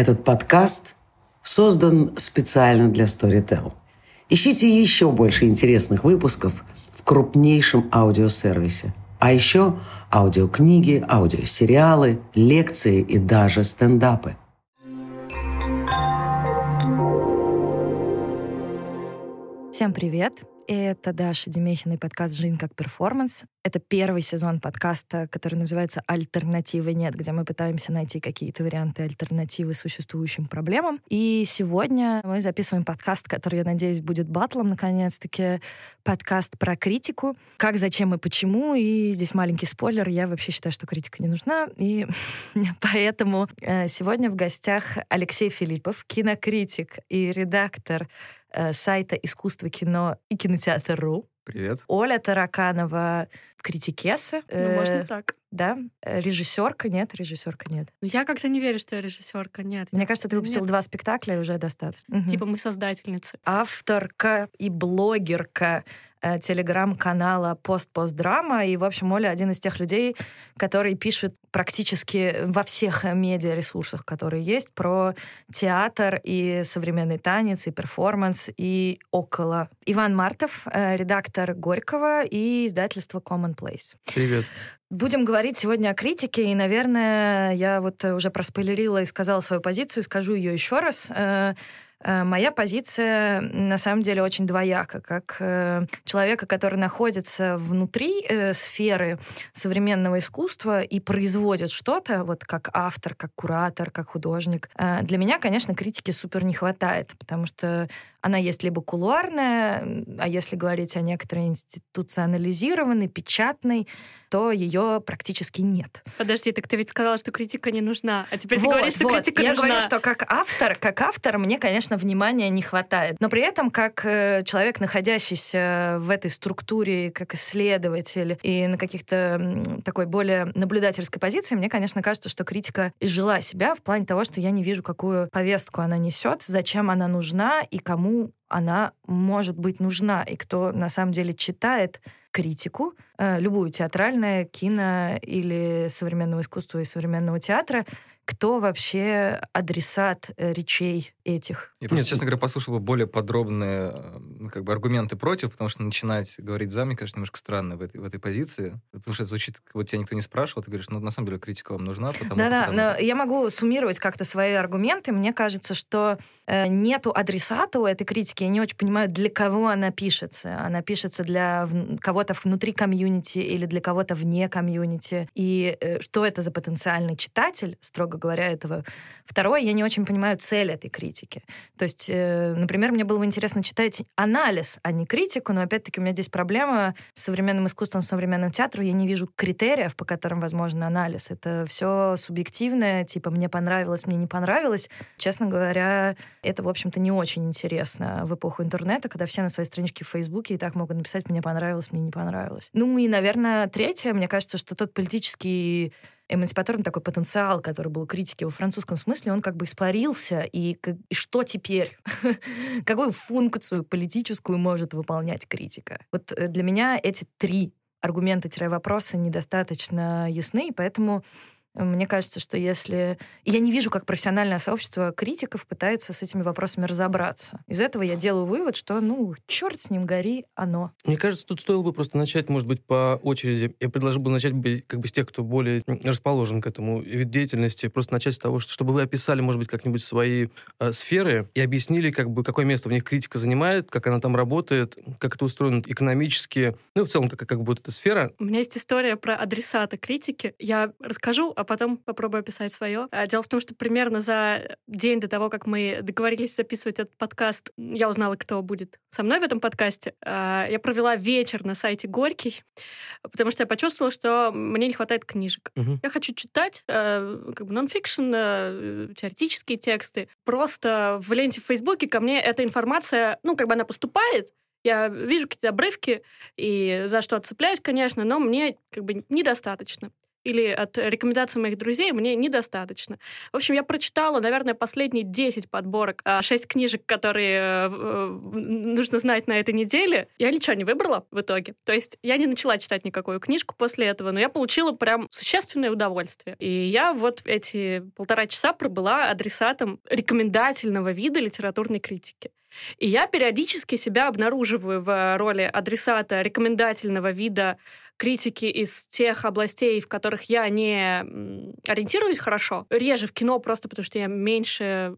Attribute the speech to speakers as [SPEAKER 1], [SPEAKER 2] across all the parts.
[SPEAKER 1] Этот подкаст создан специально для Storytel. Ищите еще больше интересных выпусков в крупнейшем аудиосервисе. А еще аудиокниги, аудиосериалы, лекции и даже стендапы.
[SPEAKER 2] Всем привет! Это Даша Демехина и подкаст «Жизнь как перформанс». Это первый сезон подкаста, который называется «Альтернативы нет», где мы пытаемся найти какие-то варианты альтернативы существующим проблемам. И сегодня мы записываем подкаст, который, я надеюсь, будет батлом, наконец-таки. Подкаст про критику. Как, зачем и почему. И здесь маленький спойлер. Я вообще считаю, что критика не нужна. И поэтому э, сегодня в гостях Алексей Филиппов, кинокритик и редактор э, сайта «Искусство кино» и кинотеатр.ру.
[SPEAKER 3] Привет.
[SPEAKER 2] Оля Тараканова, критикеса.
[SPEAKER 4] Ну, можно так.
[SPEAKER 2] Да, режиссерка, нет, режиссерка нет.
[SPEAKER 4] Ну, я как-то не верю, что я режиссерка, нет.
[SPEAKER 2] Мне кажется, ты выпустил
[SPEAKER 4] Нет.
[SPEAKER 2] два спектакля, и уже достаточно.
[SPEAKER 4] Типа мы создательницы.
[SPEAKER 2] авторка и блогерка э, телеграм-канала «Пост-пост-драма». И, в общем, Оля один из тех людей, который пишет практически во всех медиаресурсах, которые есть, про театр и современный танец, и перформанс, и около. Иван Мартов, э, редактор «Горького» и издательство Commonplace.
[SPEAKER 3] Привет.
[SPEAKER 2] Будем говорить сегодня о критике, и, наверное, я вот э, уже проспойлерила и сказала свою позицию, скажу ее еще раз. Э, Моя позиция на самом деле очень двояка, как э, человека, который находится внутри э, сферы современного искусства и производит что-то, вот как автор, как куратор, как художник. Для меня, конечно, критики супер не хватает, потому что она есть либо кулуарная, а если говорить о некоторой институционализированной, печатной, то ее практически нет.
[SPEAKER 4] Подожди, так ты ведь сказала, что критика не нужна, а теперь
[SPEAKER 2] Вот,
[SPEAKER 4] ты говоришь, что
[SPEAKER 2] вот.
[SPEAKER 4] критика
[SPEAKER 2] Я
[SPEAKER 4] нужна.
[SPEAKER 2] говорю, что как автор, как автор, мне, конечно, внимания не хватает. Но при этом, как э, человек, находящийся в этой структуре, как исследователь и на каких-то такой более наблюдательской позиции, мне, конечно, кажется, что критика изжила себя в плане того, что я не вижу, какую повестку она несет, зачем она нужна и кому она может быть нужна, и кто на самом деле читает критику, э, любую театральное, кино или современного искусства и современного театра, кто вообще адресат э, речей этих.
[SPEAKER 3] Я просто, честно говоря, послушал бы более подробные э, как бы, аргументы против, потому что начинать говорить за, мне кажется, немножко странно в этой, в этой позиции. Потому что это звучит, как вот тебя никто не спрашивал, ты говоришь, ну, на самом деле, критика вам нужна, потому
[SPEAKER 2] Да-да,
[SPEAKER 3] потому-
[SPEAKER 2] но я могу суммировать как-то свои аргументы. Мне кажется, что э, нету адресата у этой критики. Я не очень понимаю, для кого она пишется. Она пишется для кого-то внутри комьюнити или для кого-то вне комьюнити. И э, что это за потенциальный читатель, строго говоря, этого. Второе, я не очень понимаю цель этой критики. То есть, э, например, мне было бы интересно читать анализ, а не критику, но опять-таки у меня здесь проблема с современным искусством, с современным театром. Я не вижу критериев, по которым возможен анализ. Это все субъективное, типа мне понравилось, мне не понравилось. Честно говоря, это, в общем-то, не очень интересно в эпоху интернета, когда все на своей страничке в Фейсбуке и так могут написать «мне понравилось», «мне не понравилось». Ну и, наверное, третье, мне кажется, что тот политический эмансипаторный такой потенциал, который был у критики во французском смысле, он как бы испарился. И, и что теперь? Какую функцию политическую может выполнять критика? Вот э, для меня эти три аргумента-вопроса недостаточно ясны, и поэтому мне кажется, что если... Я не вижу, как профессиональное сообщество критиков пытается с этими вопросами разобраться. Из этого я делаю вывод, что, ну, черт с ним, гори оно.
[SPEAKER 5] Мне кажется, тут стоило бы просто начать, может быть, по очереди. Я предложил бы начать бы, как бы с тех, кто более расположен к этому вид деятельности. Просто начать с того, что, чтобы вы описали, может быть, как-нибудь свои э, сферы и объяснили, как бы, какое место в них критика занимает, как она там работает, как это устроено экономически, ну, в целом, как, как будет эта сфера.
[SPEAKER 4] У меня есть история про адресата критики. Я расскажу, а потом попробую описать свое. А, Дело в том, что примерно за день до того, как мы договорились записывать этот подкаст, я узнала, кто будет со мной в этом подкасте. А, Я провела вечер на сайте Горький, потому что я почувствовала, что мне не хватает книжек.
[SPEAKER 5] Мгм.
[SPEAKER 4] Я хочу читать э, как бы нон-фикшн, э, теоретические тексты. Просто в ленте в Фейсбуке ко мне эта информация, ну, как бы она поступает, я вижу какие-то обрывки и за что цепляюсь, конечно, но мне как бы недостаточно. Или от рекомендаций моих друзей мне недостаточно. В общем, я прочитала, наверное, последние 10 подборок, 6 а, книжек, которые э, э, нужно знать на этой неделе. Я ничего не выбрала в итоге. То есть я не начала читать никакую книжку после этого, но я получила прям существенное удовольствие. И я вот эти полтора часа пробыла адресатом рекомендательного вида литературной критики. И я периодически себя обнаруживаю в роли адресата рекомендательного вида критики из тех областей, в которых я не ориентируюсь хорошо. Реже в кино просто потому, что я меньше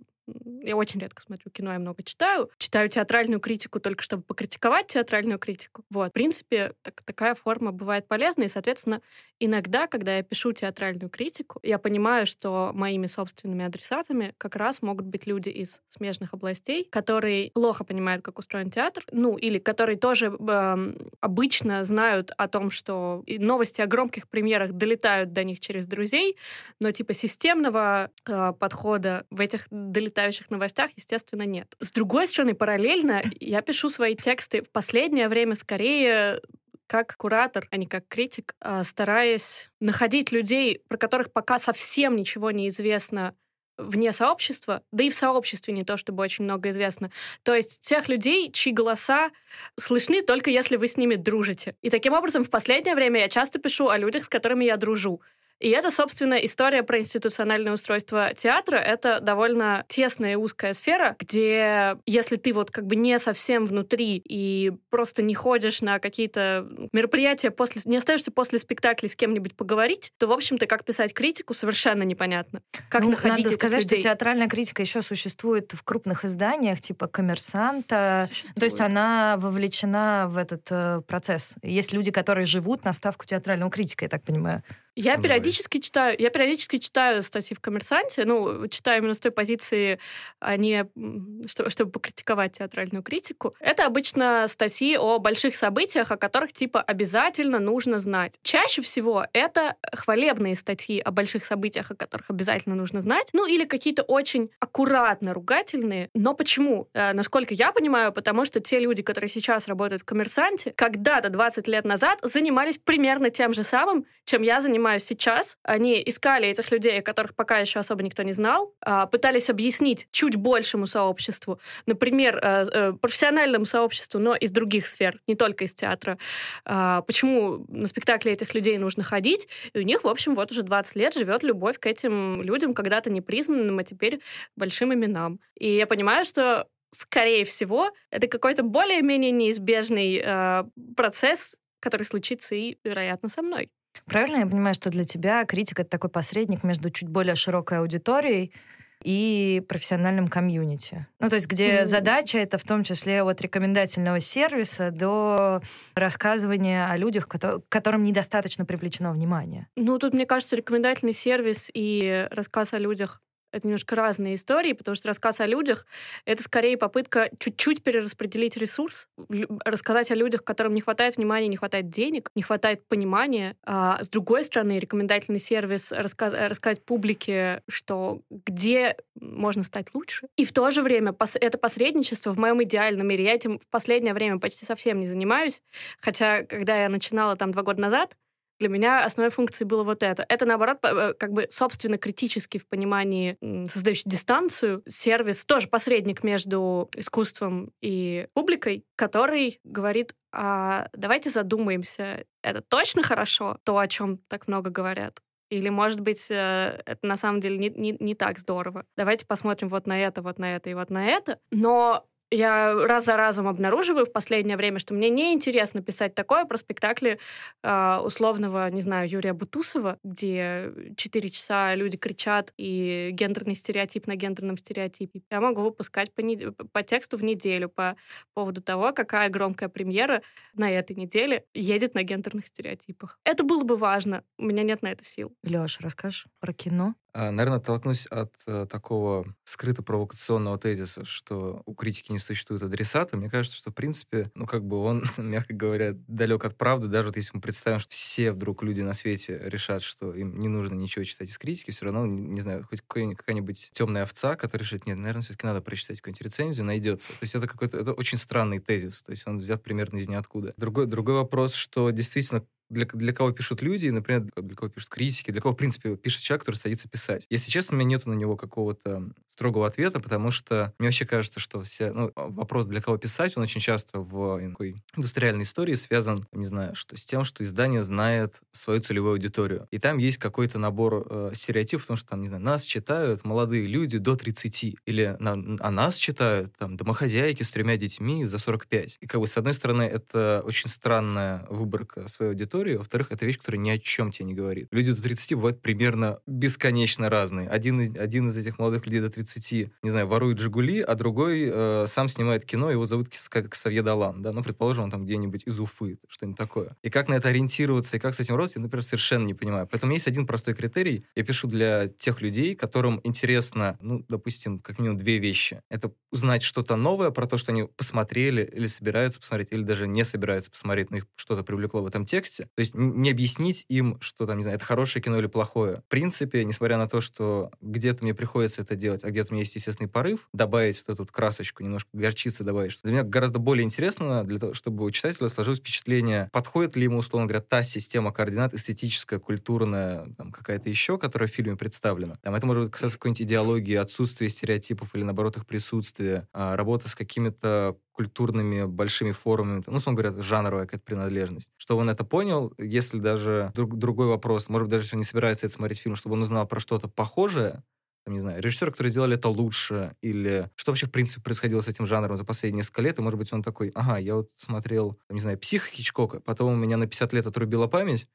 [SPEAKER 4] я очень редко смотрю кино, я много читаю. Читаю театральную критику только чтобы покритиковать театральную критику. Вот. В принципе, так, такая форма бывает полезна. И, соответственно, иногда, когда я пишу театральную критику, я понимаю, что моими собственными адресатами как раз могут быть люди из смежных областей, которые плохо понимают, как устроен театр, ну, или которые тоже э, обычно знают о том, что новости о громких премьерах долетают до них через друзей, но типа системного э, подхода в этих долетающих летающих новостях, естественно, нет. С другой стороны, параллельно я пишу свои тексты в последнее время скорее как куратор, а не как критик, а, стараясь находить людей, про которых пока совсем ничего не известно вне сообщества, да и в сообществе не то чтобы очень много известно. То есть тех людей, чьи голоса слышны только если вы с ними дружите. И таким образом в последнее время я часто пишу о людях, с которыми я дружу. И это, собственно, история про институциональное устройство театра. Это довольно тесная и узкая сфера, где если ты вот как бы не совсем внутри и просто не ходишь на какие-то мероприятия после, не остаешься после спектакля с кем-нибудь поговорить, то, в общем-то, как писать критику, совершенно непонятно. Как
[SPEAKER 2] ну,
[SPEAKER 4] находить
[SPEAKER 2] надо сказать,
[SPEAKER 4] людей.
[SPEAKER 2] что театральная критика еще существует в крупных изданиях, типа «Коммерсанта». Существует. То есть она вовлечена в этот э, процесс. Есть люди, которые живут на ставку театрального критика, я так понимаю.
[SPEAKER 4] Я периодически читаю, я периодически читаю статьи в «Коммерсанте», ну, читаю именно с той позиции, а не чтобы, чтобы покритиковать театральную критику. Это обычно статьи о больших событиях, о которых, типа, обязательно нужно знать. Чаще всего это хвалебные статьи о больших событиях, о которых обязательно нужно знать, ну, или какие-то очень аккуратно ругательные. Но почему? Э, насколько я понимаю, потому что те люди, которые сейчас работают в «Коммерсанте», когда-то 20 лет назад занимались примерно тем же самым, чем я занимаюсь занимаюсь сейчас, они искали этих людей, о которых пока еще особо никто не знал, а, пытались объяснить чуть большему сообществу, например, э, э, профессиональному сообществу, но из других сфер, не только из театра, а, почему на спектакли этих людей нужно ходить. И у них, в общем, вот уже 20 лет живет любовь к этим людям, когда-то непризнанным, а теперь большим именам. И я понимаю, что скорее всего, это какой-то более-менее неизбежный э, процесс, который случится и, вероятно, со мной.
[SPEAKER 2] Правильно я понимаю, что для тебя критик — это такой посредник между чуть более широкой аудиторией и профессиональным комьюнити. Ну, то есть где mm. задача это в том числе от рекомендательного сервиса до рассказывания о людях, которым недостаточно привлечено внимание.
[SPEAKER 4] Ну, тут, мне кажется, рекомендательный сервис и рассказ о людях это немножко разные истории, потому что рассказ о людях — это скорее попытка чуть-чуть перераспределить ресурс, рассказать о людях, которым не хватает внимания, не хватает денег, не хватает понимания. А с другой стороны, рекомендательный сервис рассказ, рассказать публике, что где можно стать лучше. И в то же время это посредничество в моем идеальном мире. Я этим в последнее время почти совсем не занимаюсь, хотя когда я начинала там два года назад, для меня основной функцией было вот это. Это, наоборот, э, как бы собственно критический в понимании, создающий дистанцию, сервис, тоже посредник между искусством и публикой, который говорит, а давайте задумаемся, это точно хорошо, то, о чем так много говорят? Или, может быть, э, это на самом деле не, не, не так здорово. Давайте посмотрим вот на это, вот на это и вот на это. Но я раз за разом обнаруживаю в последнее время, что мне неинтересно писать такое про спектакли э, условного, не знаю, Юрия Бутусова, где четыре часа люди кричат и гендерный стереотип на гендерном стереотипе. Я могу выпускать по, не... по тексту в неделю по поводу того, какая громкая премьера на этой неделе едет на гендерных стереотипах. Это было бы важно. У меня нет на это сил.
[SPEAKER 2] Леш, расскажешь про кино?
[SPEAKER 3] А, наверное, оттолкнусь от э, такого скрыто-провокационного тезиса, что у критики не существует адресата. Мне кажется, что, в принципе, ну, как бы он, мягко говоря, далек от правды. Даже вот если мы представим, что все вдруг люди на свете решат, что им не нужно ничего читать из критики, все равно, не, знаю, хоть какая-нибудь темная овца, которая решит, нет, наверное, все-таки надо прочитать какую-нибудь рецензию, найдется. То есть это какой-то, это очень странный тезис. То есть он взят примерно из ниоткуда. Другой, другой вопрос, что действительно для, для кого пишут люди, например, для кого пишут критики, для кого, в принципе, пишет человек, который садится писать. Если честно, у меня нет на него какого-то строгого ответа, потому что мне вообще кажется, что все, ну, вопрос, для кого писать, он очень часто в такой индустриальной истории связан, не знаю, что с тем, что издание знает свою целевую аудиторию. И там есть какой-то набор э, стереотипов, потому что там, не знаю, нас читают молодые люди до 30, или на, а нас читают там домохозяйки с тремя детьми за 45. И как бы с одной стороны это очень странная выборка своей аудитории, во-вторых, это вещь, которая ни о чем тебе не говорит. Люди до 30 бывают примерно бесконечно разные. Один из, один из этих молодых людей до 30, не знаю, ворует «Жигули», а другой э, сам снимает кино, его зовут Ксавье Далан, да, ну, предположим, он там где-нибудь из Уфы, что-нибудь такое. И как на это ориентироваться, и как с этим работать, я, например, совершенно не понимаю. Поэтому есть один простой критерий. Я пишу для тех людей, которым интересно, ну, допустим, как минимум две вещи. Это узнать что-то новое про то, что они посмотрели или собираются посмотреть, или даже не собираются посмотреть, но их что-то привлекло в этом тексте. То есть не объяснить им, что там, не знаю, это хорошее кино или плохое. В принципе, несмотря на то, что где-то мне приходится это делать, а где-то у меня есть естественный порыв, добавить вот эту вот красочку, немножко горчицы добавить, что для меня гораздо более интересно, для того, чтобы у читателя сложилось впечатление, подходит ли ему, условно говоря, та система координат эстетическая, культурная, там, какая-то еще, которая в фильме представлена. Там, это может касаться какой-нибудь идеологии, отсутствия стереотипов или, наоборот, их присутствия, а, работа с какими-то культурными большими форумами, ну, условно говоря, жанровая какая-то принадлежность. Чтобы он это понял, если даже друг, другой вопрос, может быть, даже если он не собирается это смотреть фильм, чтобы он узнал про что-то похожее, там, не знаю, режиссеры, которые сделали это лучше, или что вообще, в принципе, происходило с этим жанром за последние несколько лет, и, может быть, он такой, ага, я вот смотрел, не знаю, «Псих» Хичкока, потом у меня на 50 лет отрубила память,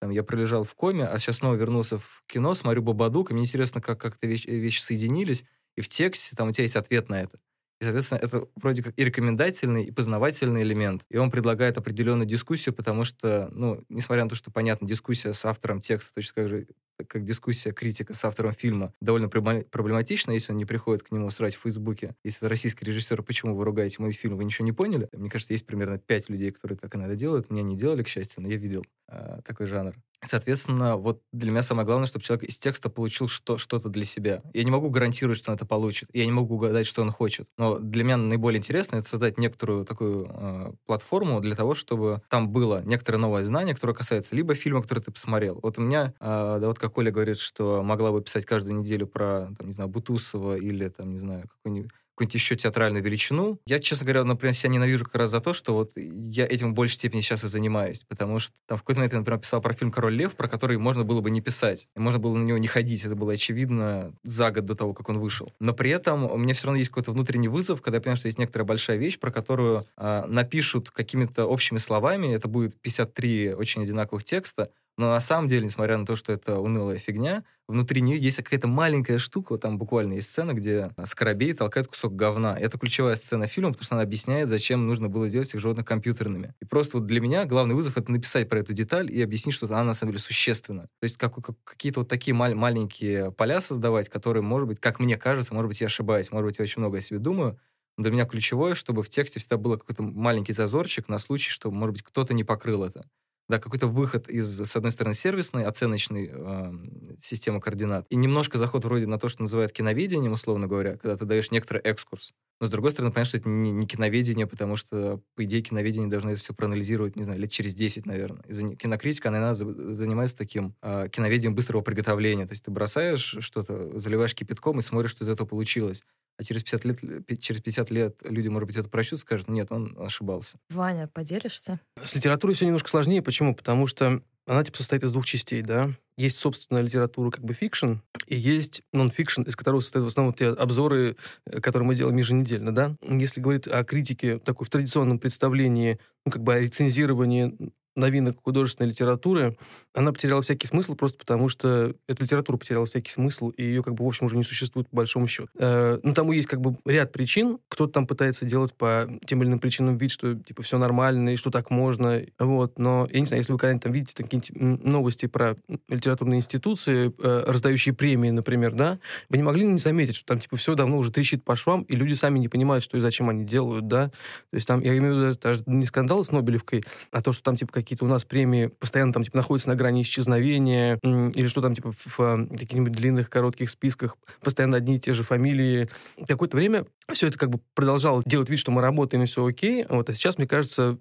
[SPEAKER 3] там, я пролежал в коме, а сейчас снова вернулся в кино, смотрю «Бабадук», и мне интересно, как как-то вещи, вещи соединились, и в тексте там у тебя есть ответ на это. И, соответственно, это вроде как и рекомендательный, и познавательный элемент. И он предлагает определенную дискуссию, потому что, ну, несмотря на то, что, понятно, дискуссия с автором текста, точно так же, как дискуссия критика с автором фильма, довольно проблематична, если он не приходит к нему срать в Фейсбуке. Если это российский режиссер, почему вы ругаете мой фильм, вы ничего не поняли? Мне кажется, есть примерно пять людей, которые так иногда делают. Меня не делали, к счастью, но я видел э, такой жанр. Соответственно, вот для меня самое главное, чтобы человек из текста получил что- что-то для себя. Я не могу гарантировать, что он это получит. Я не могу угадать, что он хочет. Но для меня наиболее интересно это создать некоторую такую э, платформу для того, чтобы там было некоторое новое знание, которое касается либо фильма, который ты посмотрел. Вот у меня, э, да вот как Оля говорит, что могла бы писать каждую неделю про, там, не знаю, Бутусова или, там, не знаю, какой-нибудь какую-нибудь еще театральную величину. Я, честно говоря, например, себя ненавижу как раз за то, что вот я этим в большей степени сейчас и занимаюсь, потому что там в какой-то момент я, например, писал про фильм «Король лев», про который можно было бы не писать, можно было на него не ходить, это было очевидно за год до того, как он вышел. Но при этом у меня все равно есть какой-то внутренний вызов, когда я понимаю, что есть некоторая большая вещь, про которую э, напишут какими-то общими словами, это будет 53 очень одинаковых текста, но на самом деле, несмотря на то, что это унылая фигня, внутри нее есть какая-то маленькая штука, там буквально есть сцена, где Скоробей толкает кусок говна. Это ключевая сцена фильма, потому что она объясняет, зачем нужно было делать всех животных компьютерными. И просто вот для меня главный вызов — это написать про эту деталь и объяснить, что она на самом деле существенна. То есть как, как, какие-то вот такие мал- маленькие поля создавать, которые, может быть, как мне кажется, может быть, я ошибаюсь, может быть, я очень много о себе думаю, для меня ключевое, чтобы в тексте всегда был какой-то маленький зазорчик на случай, что, может быть, кто-то не покрыл это да, какой-то выход из, с одной стороны, сервисной, оценочной э, системы координат, и немножко заход вроде на то, что называют киноведением, условно говоря, когда ты даешь некоторый экскурс. Но, с другой стороны, понятно, что это не, не киноведение, потому что, по идее, киноведение должно это все проанализировать, не знаю, лет через 10, наверное. И кинокритика, она иногда занимается таким э, киноведением быстрого приготовления. То есть ты бросаешь что-то, заливаешь кипятком и смотришь, что из этого получилось а через 50 лет, через 50 лет люди, может быть, это прочтут, скажут, нет, он ошибался.
[SPEAKER 2] Ваня, поделишься?
[SPEAKER 5] С литературой все немножко сложнее. Почему? Потому что она типа состоит из двух частей, да. Есть собственная литература, как бы фикшн, и есть нон-фикшн, из которого состоят в основном те обзоры, э, которые мы делаем еженедельно, да. Если говорить о критике такой в традиционном представлении, ну, как бы о рецензировании новинок художественной литературы, она потеряла всякий смысл просто потому, что эта литература потеряла всякий смысл, и ее, как бы, в общем, уже не существует по большому счету. Э, ну, тому есть, как бы, ряд причин. Кто-то там пытается делать по тем или иным причинам вид, что, типа, все нормально, и что так можно, вот. Но, я не знаю, если вы когда-нибудь там видите какие-нибудь новости про литературные институции, э, раздающие премии, например, да, вы не могли не заметить, что там, типа, все давно уже трещит по швам, и люди сами не понимают, что и зачем они делают, да. То есть там, я имею в виду, даже не скандал с Нобелевкой, а то, что там, типа, какие-то у нас премии постоянно там типа находятся на грани исчезновения, или что там типа в, в каких-нибудь длинных коротких списках постоянно одни и те же фамилии. Какое-то время все это как бы продолжало делать вид, что мы работаем и все окей, вот, а сейчас, мне кажется,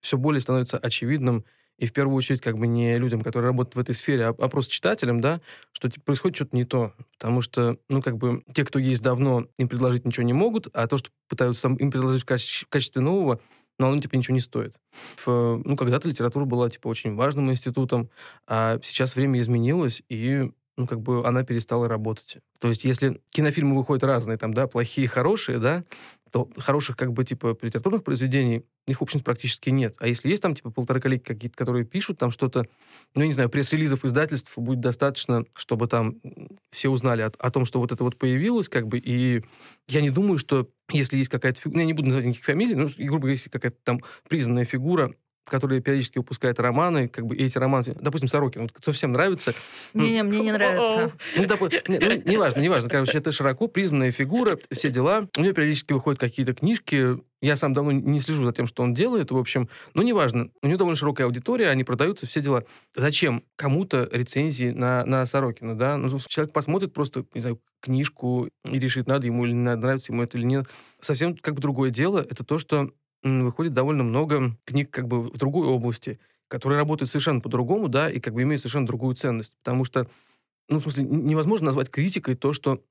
[SPEAKER 5] все более становится очевидным и в первую очередь как бы не людям, которые работают в этой сфере, а, а просто читателям, да, что типа, происходит что-то не то. Потому что, ну, как бы, те, кто есть давно, им предложить ничего не могут, а то, что пытаются им предложить в качестве, в качестве нового, но оно, типа, ничего не стоит. В, ну, когда-то литература была, типа, очень важным институтом, а сейчас время изменилось, и ну, как бы она перестала работать. То есть, если кинофильмы выходят разные, там, да, плохие, хорошие, да, то хороших, как бы, типа, литературных произведений, их, в общем практически нет. А если есть там, типа, полтора коллеги какие-то, которые пишут там что-то, ну, я не знаю, пресс-релизов издательств будет достаточно, чтобы там все узнали о, о том, что вот это вот появилось, как бы, и я не думаю, что если есть какая-то фигура, ну, я не буду называть никаких фамилий, но, грубо говоря, если какая-то там признанная фигура, который периодически выпускает романы, как бы и эти романы, допустим, Сорокин, вот, кто всем нравится.
[SPEAKER 2] Не-не, мне не нравится.
[SPEAKER 5] Ну, допу... не, ну, неважно, неважно. Короче, это широко признанная фигура, все дела. У него периодически выходят какие-то книжки. Я сам давно не слежу за тем, что он делает, в общем. Но неважно. У него довольно широкая аудитория, они продаются, все дела. Зачем кому-то рецензии на, на Сорокина, да? Ну, человек посмотрит просто, не знаю, книжку и решит, надо ему или не надо, нравится ему это или нет. Совсем как бы другое дело. Это то, что выходит довольно много книг как бы в другой области, которые работают совершенно по-другому, да, и как бы имеют совершенно другую ценность. Потому что ну, в смысле, невозможно назвать критикой то, что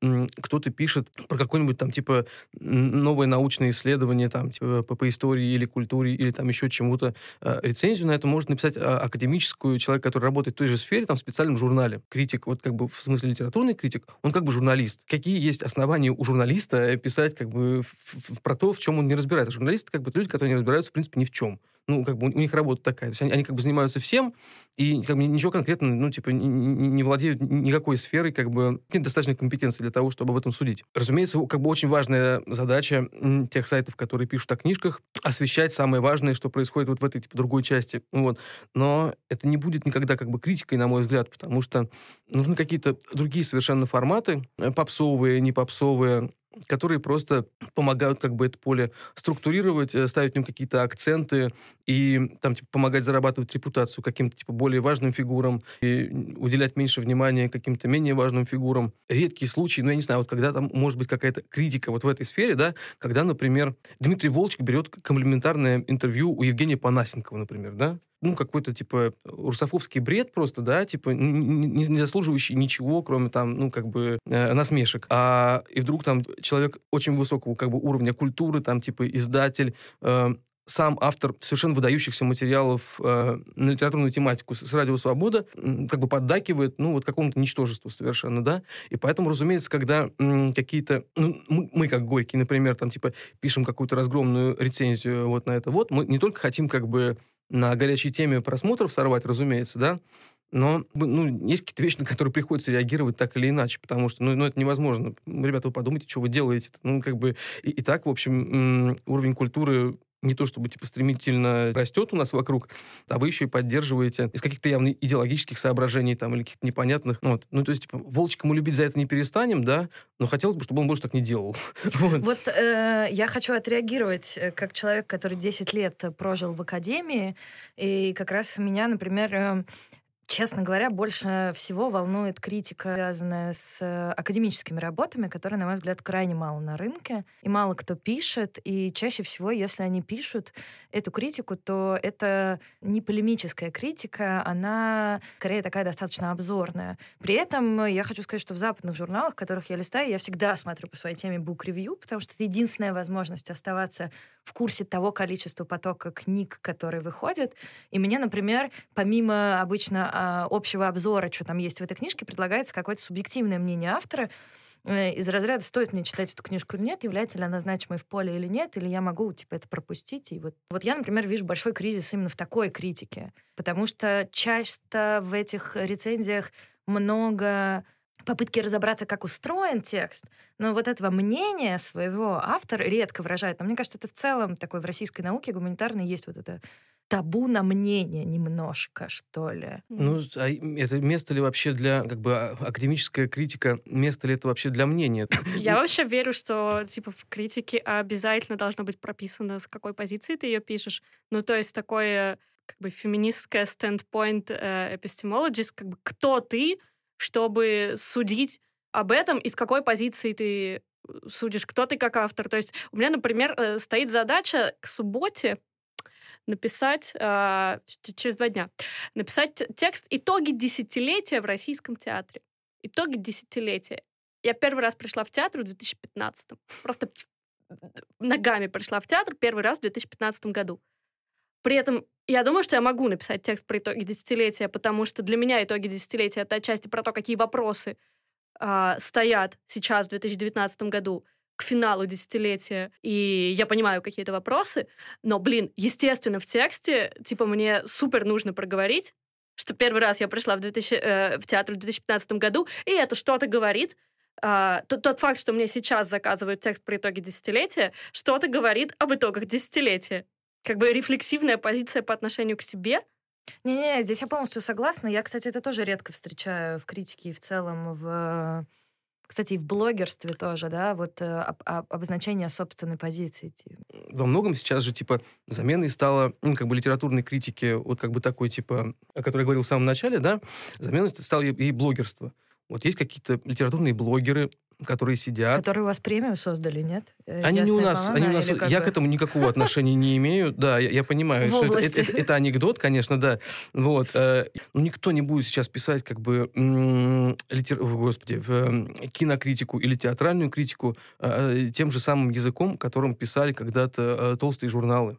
[SPEAKER 5] кто-то пишет про какое-нибудь там, типа, новое научное исследование, там, типа, по, по истории или культуре, или там еще чему-то. Э, рецензию на это может написать а, академическую человек, который работает в той же сфере, там, в специальном журнале. Критик, вот как бы в смысле литературный критик, он как бы журналист. Какие есть основания у журналиста писать как бы в, в, про то, в чем он не разбирается? Журналисты как бы люди, которые не разбираются, в принципе, ни в чем ну, как бы у них работа такая. То есть они, они как бы занимаются всем, и как бы ничего конкретно, ну, типа, не, не владеют никакой сферой, как бы нет достаточной компетенции для того, чтобы об этом судить. Разумеется, как бы очень важная задача тех сайтов, которые пишут о книжках, освещать самое важное, что происходит вот в этой, типа, другой части. Вот. Но это не будет никогда как бы критикой, на мой взгляд, потому что нужны какие-то другие совершенно форматы, э, попсовые, не попсовые, которые просто помогают как бы это поле структурировать, э, ставить в нем какие-то акценты и там типа помогать зарабатывать репутацию каким-то типа более важным фигурам и уделять меньше внимания каким-то менее важным фигурам. Редкие случаи, ну я не знаю, вот когда там может быть какая-то критика вот в этой сфере, да, когда, например, Дмитрий Волчек берет комплиментарное интервью у Евгения Панасенкова, например, да, ну, какой-то, типа, русофобский бред просто, да, типа, не, не заслуживающий ничего, кроме, там, ну, как бы, э, насмешек. А и вдруг там человек очень высокого, как бы, уровня культуры, там, типа, издатель, э, сам автор совершенно выдающихся материалов э, на литературную тематику с, с «Радио Свобода» как бы поддакивает, ну, вот какому-то ничтожеству совершенно, да, и поэтому, разумеется, когда м, какие-то, ну, мы, мы, как Горький, например, там, типа, пишем какую-то разгромную рецензию вот на это вот, мы не только хотим, как бы, на горячей теме просмотров сорвать, разумеется, да, но ну, есть какие-то вещи, на которые приходится реагировать так или иначе, потому что ну, ну, это невозможно. Ребята, вы подумайте, что вы делаете. Ну, как бы и, и так, в общем, уровень культуры не то чтобы типа стремительно растет у нас вокруг, а вы еще и поддерживаете из каких-то явно идеологических соображений там или каких-то непонятных. Вот. ну то есть, типа, Волчика мы любить за это не перестанем, да, но хотелось бы, чтобы он больше так не делал.
[SPEAKER 2] вот, вот э, я хочу отреагировать э, как человек, который 10 лет прожил в академии, и как раз меня, например, э, Честно говоря, больше всего волнует критика, связанная с э, академическими работами, которые, на мой взгляд, крайне мало на рынке, и мало кто пишет, и чаще всего, если они пишут эту критику, то это не полемическая критика, она скорее такая достаточно обзорная. При этом я хочу сказать, что в западных журналах, которых я листаю, я всегда смотрю по своей теме review, потому что это единственная возможность оставаться в курсе того количества потока книг, которые выходят. И мне, например, помимо обычно а, общего обзора, что там есть в этой книжке, предлагается какое-то субъективное мнение автора, э, из разряда, стоит мне читать эту книжку или нет, является ли она значимой в поле или нет, или я могу, типа, это пропустить. И вот, вот я, например, вижу большой кризис именно в такой критике, потому что часто в этих рецензиях много попытки разобраться, как устроен текст, но вот этого мнения своего автор редко выражает. Но мне кажется, это в целом такой в российской науке гуманитарной есть вот это табу на мнение немножко, что ли.
[SPEAKER 5] Ну, а это место ли вообще для, как бы, а, академическая критика, место ли это вообще для мнения?
[SPEAKER 4] Я вообще верю, что, типа, в критике обязательно должно быть прописано, с какой позиции ты ее пишешь. Ну, то есть такое, как бы, феминистское стендпоинт э, epistemologist, как бы, кто ты, чтобы судить об этом и с какой позиции ты э, судишь, кто ты как автор. То есть у меня, например, э, стоит задача к субботе написать э, через два дня написать текст итоги десятилетия в российском театре. Итоги десятилетия. Я первый раз пришла в театр в 2015. Просто ногами пришла в театр первый раз в 2015 году. При этом я думаю, что я могу написать текст про итоги десятилетия, потому что для меня итоги десятилетия это отчасти про то, какие вопросы э, стоят сейчас в 2019 году к финалу десятилетия, и я понимаю какие-то вопросы, но, блин, естественно, в тексте, типа, мне супер нужно проговорить, что первый раз я пришла в, 2000, э, в театр в 2015 году, и это что-то говорит, Uh, тот, тот факт, что мне сейчас заказывают текст про итоги десятилетия, что-то говорит об итогах десятилетия. Как бы рефлексивная позиция по отношению к себе.
[SPEAKER 2] Не-не, здесь я полностью согласна. Я, кстати, это тоже редко встречаю в критике и в целом в кстати, и в блогерстве тоже, да, вот э, об, об, обозначение собственной позиции. Типа.
[SPEAKER 5] Во многом сейчас же, типа, заменой стала, ну, как бы, литературной критики, вот как бы такой, типа, о которой я говорил в самом начале, да, заменой стало и, и блогерство. Вот есть какие-то литературные блогеры, которые сидят.
[SPEAKER 2] Которые у вас премию создали, нет?
[SPEAKER 5] Э, они не у нас, они у нас. Я бы... к этому никакого отношения не имею. Да, я, я понимаю, что это, это, это, это анекдот, конечно, да. Вот. Э, но никто не будет сейчас писать как бы литер... господи, кинокритику или театральную критику э, тем же самым языком, которым писали когда-то толстые журналы.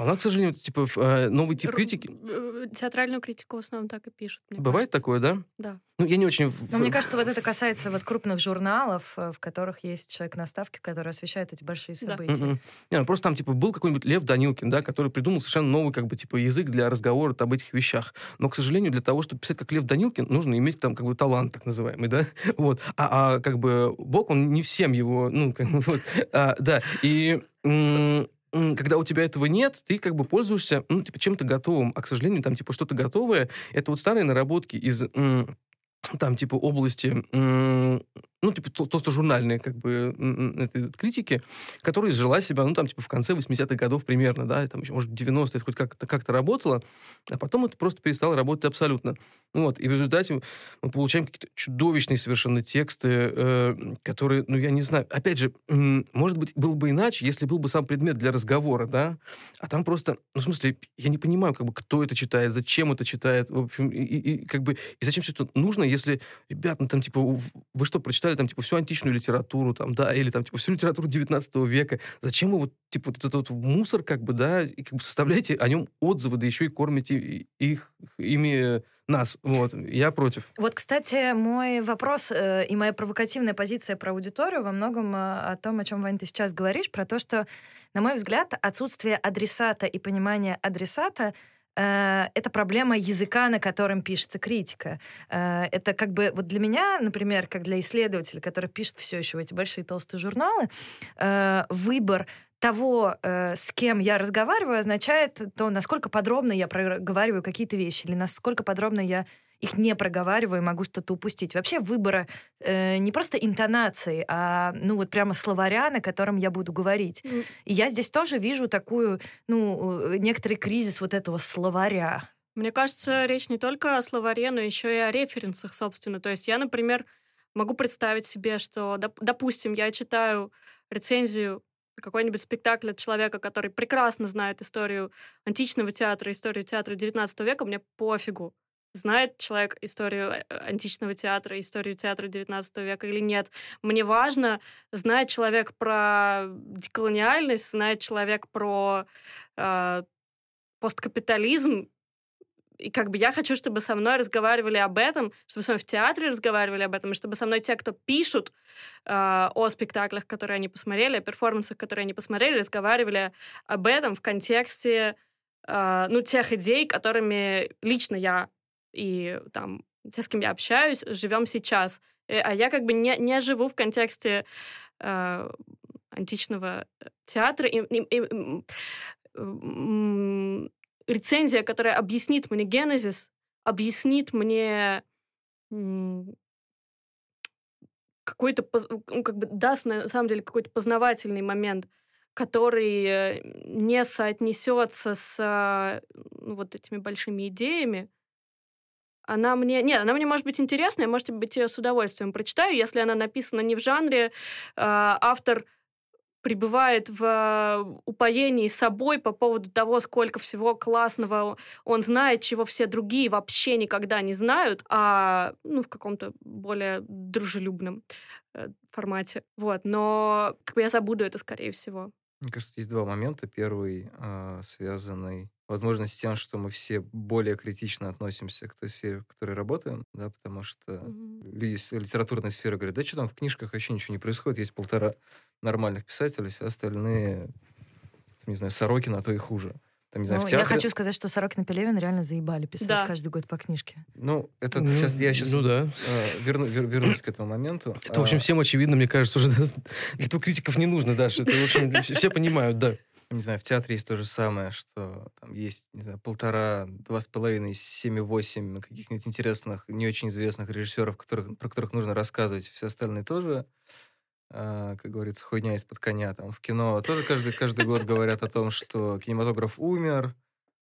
[SPEAKER 5] А нас, к сожалению, типа э, новый тип критики...
[SPEAKER 4] Э, театральную критику в основном так и пишут.
[SPEAKER 5] Бывает
[SPEAKER 4] кажется.
[SPEAKER 5] такое, да?
[SPEAKER 4] Да.
[SPEAKER 5] Ну, я не очень...
[SPEAKER 2] Но мне кажется, вот это касается вот крупных журналов, э, в которых есть человек на ставке, который освещает эти большие события. Да.
[SPEAKER 5] Не, ну, просто там, типа, был какой-нибудь Лев Данилкин, да, который придумал совершенно новый, как бы, типа, язык для разговора об этих вещах. Но, к сожалению, для того, чтобы писать как Лев Данилкин, нужно иметь там, как бы, талант, так называемый, да? Вот. А, а как бы, Бог, он не всем его, ну, как бы, вот, а, да. И когда у тебя этого нет, ты как бы пользуешься, ну, типа, чем-то готовым, а, к сожалению, там, типа, что-то готовое, это вот старые наработки из там, типа, области ну, типа, толстожурнальные, как бы, этой критики, которая изжила себя, ну, там, типа, в конце 80-х годов примерно, да, там еще, может, 90-е это хоть как-то как работало, а потом это просто перестало работать абсолютно. Ну, вот, и в результате мы получаем какие-то чудовищные совершенно тексты, э, которые, ну, я не знаю, опять же, может быть, было бы иначе, если был бы сам предмет для разговора, да, а там просто, ну, в смысле, я не понимаю, как бы, кто это читает, зачем это читает, в общем, и, и, и как бы, и зачем все это нужно, если, ребят, ну, там, типа, вы что, прочитали там, типа, всю античную литературу, там, да, или там, типа, всю литературу 19 века. Зачем вы вот, типа, вот этот вот мусор, как бы, да, и как бы составляете о нем отзывы, да еще и кормите их, ими нас. Вот. Я против.
[SPEAKER 2] Вот, кстати, мой вопрос э, и моя провокативная позиция про аудиторию во многом э, о том, о чем, Вань, ты сейчас говоришь, про то, что, на мой взгляд, отсутствие адресата и понимания адресата Э, это проблема языка, на котором пишется критика. Э, это как бы вот для меня, например, как для исследователя, который пишет все еще в эти большие толстые журналы, э, выбор того, с кем я разговариваю, означает то, насколько подробно я проговариваю какие-то вещи, или насколько подробно я их не проговариваю, могу что-то упустить. Вообще выбора э, не просто интонации, а ну вот прямо словаря, на котором я буду говорить. Mm. И я здесь тоже вижу такую, ну, некоторый кризис вот этого словаря.
[SPEAKER 4] Мне кажется, речь не только о словаре, но еще и о референсах, собственно. То есть я, например, могу представить себе, что, допустим, я читаю рецензию какой-нибудь спектакль от человека, который прекрасно знает историю античного театра, историю театра XIX века, мне пофигу знает человек историю э, античного театра, историю театра XIX века или нет. Мне важно, знает человек про деколониальность, знает человек про э, посткапитализм, и как бы я хочу, чтобы со мной разговаривали об этом, чтобы со мной в театре разговаривали об этом, и чтобы со мной те, кто пишут э, о спектаклях, которые они посмотрели, о перформансах, которые они посмотрели, разговаривали об этом в контексте э, ну, тех идей, которыми лично я и там те, с кем я общаюсь, живем сейчас. Э, а я как бы не, не живу в контексте э, античного театра. И, и, и, рецензия, которая объяснит мне генезис, объяснит мне какой-то, ну, как бы даст на самом деле какой-то познавательный момент, который э, не соотнесется с ну, вот этими большими идеями, она мне... Нет, она мне может быть интересная, может быть, я с удовольствием прочитаю, если она написана не в жанре, э, автор пребывает в э, упоении собой по поводу того, сколько всего классного он знает, чего все другие вообще никогда не знают, а ну, в каком-то более дружелюбном э, формате. Вот. Но как бы я забуду это, скорее всего.
[SPEAKER 3] Мне кажется, есть два момента. Первый, э, связанный, возможно, с тем, что мы все более критично относимся к той сфере, в которой работаем, да, потому что mm-hmm. люди из литературной сферы говорят, да что там в книжках вообще ничего не происходит, есть полтора нормальных писателей, все остальные, не знаю, Сорокина, а то и хуже. Там, не знаю,
[SPEAKER 2] ну,
[SPEAKER 3] в театре...
[SPEAKER 2] Я хочу сказать, что Сорокин и Пелевин реально заебали писать
[SPEAKER 4] Да.
[SPEAKER 2] каждый год по книжке.
[SPEAKER 3] Ну, это
[SPEAKER 5] Ну,
[SPEAKER 3] сейчас, я сейчас
[SPEAKER 5] ну да.
[SPEAKER 3] верну, вер- вернусь к этому моменту.
[SPEAKER 5] Это, в общем,
[SPEAKER 3] А,
[SPEAKER 5] всем очевидно, мне кажется, уже для этого критиков не нужно, Даша. Это, в общем, все понимают, да.
[SPEAKER 3] Не знаю, в театре есть то же самое, что там есть, не знаю, полтора, два с половиной, семь восемь каких-нибудь интересных, не очень известных режиссеров, которых, про которых нужно рассказывать. Все остальные тоже, а, как говорится, хуйня из-под коня. Там в кино тоже каждый, каждый год говорят о том, что кинематограф умер.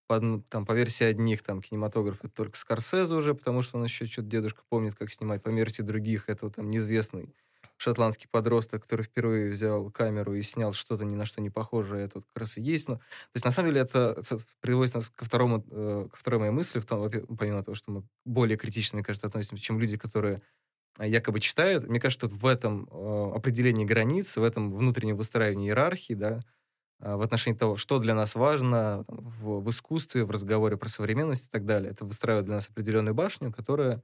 [SPEAKER 3] По, там, по версии одних, там, кинематограф это только Скорсезе уже, потому что он еще что-то дедушка помнит, как снимать. По версии других, это там неизвестный шотландский подросток, который впервые взял камеру и снял что-то ни на что не похожее, это вот как раз и есть. Но, то есть, на самом деле, это, это приводит нас ко, второму, э, ко второй моей мысли, в том, во- помимо того, что мы более критично, мне кажется, относимся, чем люди, которые э, якобы читают. Мне кажется, что в этом э, определении границ, в этом внутреннем выстраивании иерархии, да, э, в отношении того, что для нас важно в, в искусстве, в разговоре про современность и так далее, это выстраивает для нас определенную башню, которая,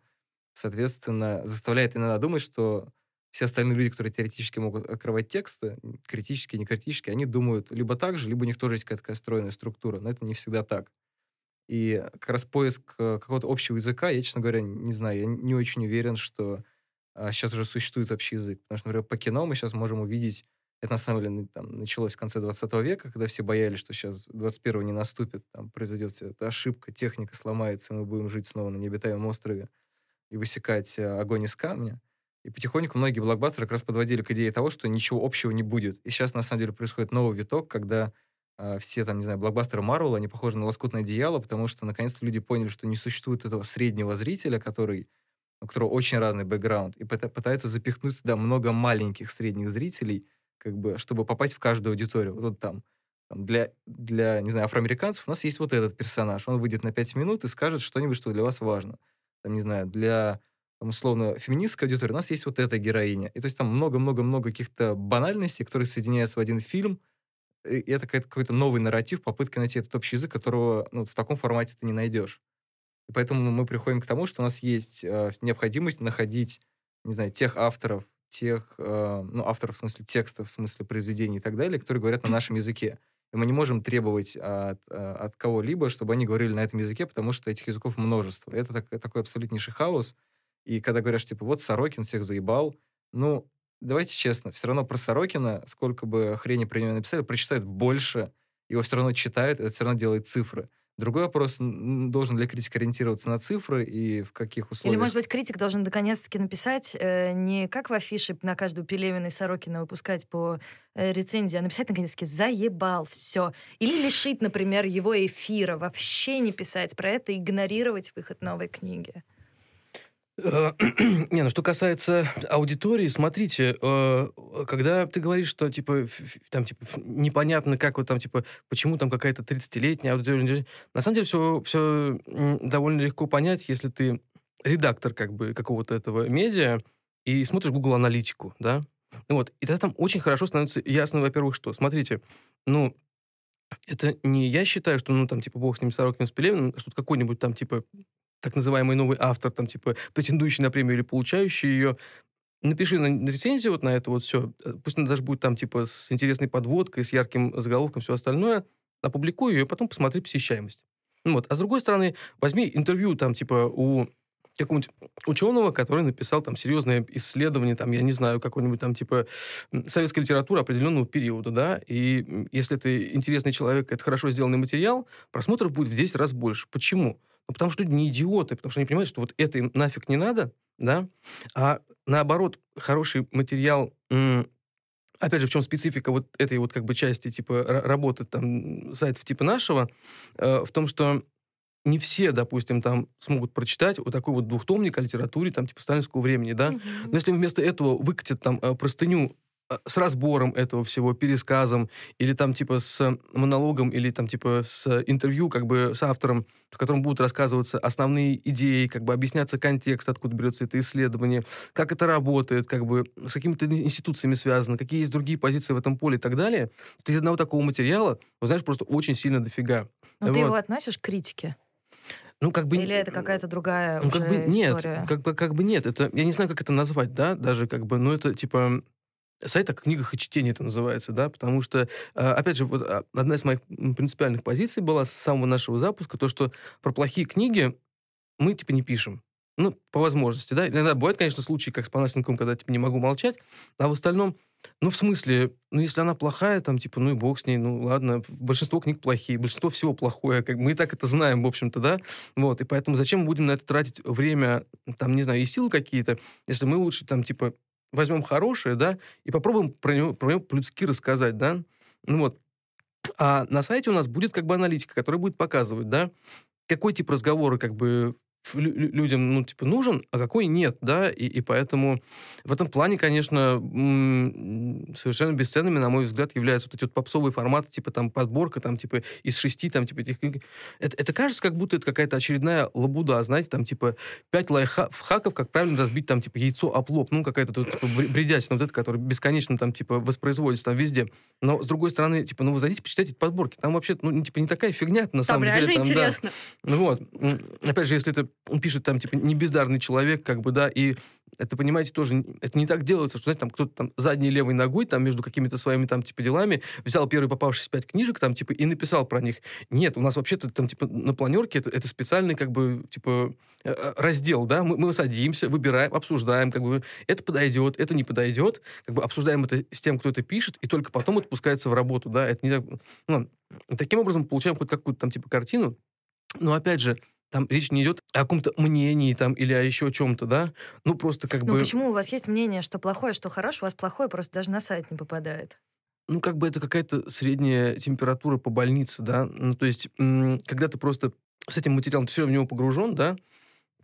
[SPEAKER 3] соответственно, заставляет иногда думать, что все остальные люди, которые теоретически могут открывать тексты, критически, не критически, они думают либо так же, либо у них тоже есть какая-то такая стройная структура, но это не всегда так. И как раз поиск э, какого-то общего языка, я, честно говоря, не знаю, я не очень уверен, что а, сейчас уже существует общий язык. Потому что, например, по кино мы сейчас можем увидеть, это на самом деле там, началось в конце 20 века, когда все боялись, что сейчас 21 не наступит, там произойдет вся эта ошибка, техника сломается, и мы будем жить снова на необитаемом острове и высекать э, огонь из камня. И потихоньку многие блокбастеры как раз подводили к идее того, что ничего общего не будет. И сейчас, на самом деле, происходит новый виток, когда э, все, там, не знаю, блокбастеры Марвел, они похожи на лоскутное одеяло, потому что, наконец-то, люди поняли, что не существует этого среднего зрителя, который, у которого очень разный бэкграунд, и пыта- пытаются запихнуть туда много маленьких средних зрителей, как бы, чтобы попасть в каждую аудиторию. Вот там, там для, для, не знаю, афроамериканцев у нас есть вот этот персонаж. Он выйдет на 5 минут и скажет что-нибудь, что для вас важно. Там, не знаю, для там, условно, феминистской аудитории у нас есть вот эта героиня. И то есть там много-много-много каких-то банальностей, которые соединяются в один фильм, и это какой-то, новый нарратив, попытка найти этот общий язык, которого ну, в таком формате ты не найдешь. И поэтому мы приходим к тому, что у нас есть э, необходимость находить, не знаю, тех авторов, тех, э, ну, авторов в смысле текстов, в смысле произведений и так далее, которые говорят на нашем языке. И мы не можем требовать от, э, от кого-либо, чтобы они говорили на этом языке, потому что этих языков множество. Это так- такой абсолютнейший хаос. И когда говорят, что, типа, вот Сорокин всех заебал, ну, давайте честно, все равно про Сорокина, сколько бы хрени про него написали, прочитают больше, его все равно читают, это все равно делает цифры. Другой вопрос, должен ли критик ориентироваться на цифры и в каких условиях.
[SPEAKER 2] Или, может быть, критик должен наконец-таки написать э, не как в афише на каждую Пелевина и Сорокина выпускать по э, рецензии, а написать наконец-таки «заебал, все». Или лишить, например, его эфира, вообще не писать про это, игнорировать выход новой книги.
[SPEAKER 5] Э, Не, ну что касается аудитории, смотрите, э, когда ты говоришь, что типа там типа непонятно, как вот там типа почему там какая-то 30-летняя аудитория, на самом деле все все довольно легко понять, если ты редактор как бы какого-то этого медиа и смотришь Google аналитику, да, Ну вот и тогда там очень хорошо становится ясно, во-первых, что, смотрите, ну это не я считаю, что ну там типа бог с ним Сорокин с Пелевиным, что какой-нибудь там типа так называемый новый автор, там, типа, претендующий на премию или получающий ее, напиши на на рецензию вот на это вот все. Пусть она даже будет там, типа, с интересной подводкой, с ярким заголовком, все остальное. Опубликуй ее, потом посмотри посещаемость. Ну вот. А с другой стороны, возьми интервью там, типа, у какого-нибудь ученого, который написал там серьезное исследование, там, я не знаю, какой-нибудь там, типа, советской литературы определенного периода, да, и если это интересный человек, это хорошо сделанный материал, просмотров будет в 10 раз больше. Почему? Ну, потому что люди не идиоты, потому что они понимают, что вот это им нафиг не надо, да, а наоборот, хороший материал, опять же, в чем специфика вот этой вот как бы части типа ра- работы там сайтов типа нашего, э, в том, что не все, допустим, там смогут прочитать вот такой вот двухтомник о литературе там типа сталинского времени, да,
[SPEAKER 4] Мгм.
[SPEAKER 5] но если вместо этого выкатят там э, простыню с разбором этого всего, пересказом, или там типа с монологом, или там типа с интервью как бы с автором, в котором будут рассказываться основные идеи, как бы объясняться контекст, откуда берется это исследование, как это работает, как бы с какими-то институциями связано, какие есть другие позиции в этом поле и так далее, то из одного такого материала, ну, знаешь, просто очень сильно дофига.
[SPEAKER 2] Но вот. ты его относишь к критике?
[SPEAKER 5] Ну, как бы...
[SPEAKER 2] Или это какая-то другая
[SPEAKER 5] ну,
[SPEAKER 2] уже
[SPEAKER 5] как бы, нет,
[SPEAKER 2] история?
[SPEAKER 5] Как бы, как бы нет. Это, я не знаю, как это назвать, да, даже как бы, ну, это типа сайт о книгах и чтении это называется, да, потому что, а, опять же, вот а, одна из моих принципиальных позиций была с самого нашего запуска, то, что про плохие книги мы, типа, не пишем. Ну, по возможности, да. Иногда бывают, конечно, случаи, как с Панасенковым, когда, типа, не могу молчать, а в остальном, ну, в смысле, ну, если она плохая, там, типа, ну и бог с ней, ну, ладно, большинство книг плохие, большинство всего плохое, как мы и так это знаем, в общем-то, да, вот, и поэтому зачем мы будем на это тратить время, там, не знаю, и силы какие-то, если мы лучше, там, типа, возьмем хорошее, да, и попробуем про него, про него по-людски рассказать, да, ну вот. А на сайте у нас будет как бы аналитика, которая будет показывать, да, какой тип разговора как бы людям, ну, типа, нужен, а какой нет, да, и, и поэтому в этом плане, конечно, совершенно бесценными, на мой взгляд, являются вот эти вот попсовые форматы, типа, там, подборка, там, типа, из шести, там, типа, этих книг. Это, это кажется, как будто это какая-то очередная лабуда, знаете, там, типа, пять лайфхаков, как правильно разбить, там, типа, яйцо об лоб, ну, какая-то тут, типа, бредятина вот это, которая бесконечно, там, типа, воспроизводится там везде. Но, с другой стороны, типа, ну, вы зайдите, почитайте эти подборки, там вообще, ну, типа, не такая фигня, на там самом деле. Там
[SPEAKER 4] интересно.
[SPEAKER 5] Да. Ну, вот. Опять же, если это он пишет там, типа, не бездарный человек, как бы, да, и это, понимаете, тоже, это не так делается, что, знаете, там кто-то там задней левой ногой, там, между какими-то своими, там, типа, делами, взял первые попавшиеся пять книжек, там, типа, и написал про них. Нет, у нас вообще-то, там, типа, на планерке это, это специальный, как бы, типа, э, э, раздел, да, мы, мы садимся, выбираем, обсуждаем, как бы, это подойдет, это не подойдет, как бы, обсуждаем это с тем, кто это пишет, и только потом это пускается в работу, да, это не так, ну, таким образом получаем хоть какую-то там, типа, картину, но, опять же, там речь не идет о каком-то мнении там или о еще чем-то, да? Ну, просто как
[SPEAKER 2] ну,
[SPEAKER 5] бы...
[SPEAKER 2] почему у вас есть мнение, что плохое, что хорошее, у вас плохое просто даже на сайт не попадает?
[SPEAKER 5] Ну, как бы это какая-то средняя температура по больнице, да? Ну, то есть, когда ты просто с этим материалом, ты все в него погружен, да,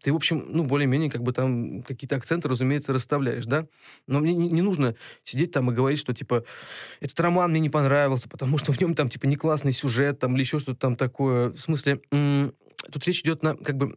[SPEAKER 5] ты, в общем, ну, более-менее, как бы там какие-то акценты, разумеется, расставляешь, да? Но мне не, не нужно сидеть там и говорить, что, типа, этот роман мне не понравился, потому что в нем там, типа, не классный сюжет, там, или еще что-то там такое. В смысле, тут речь идет на как бы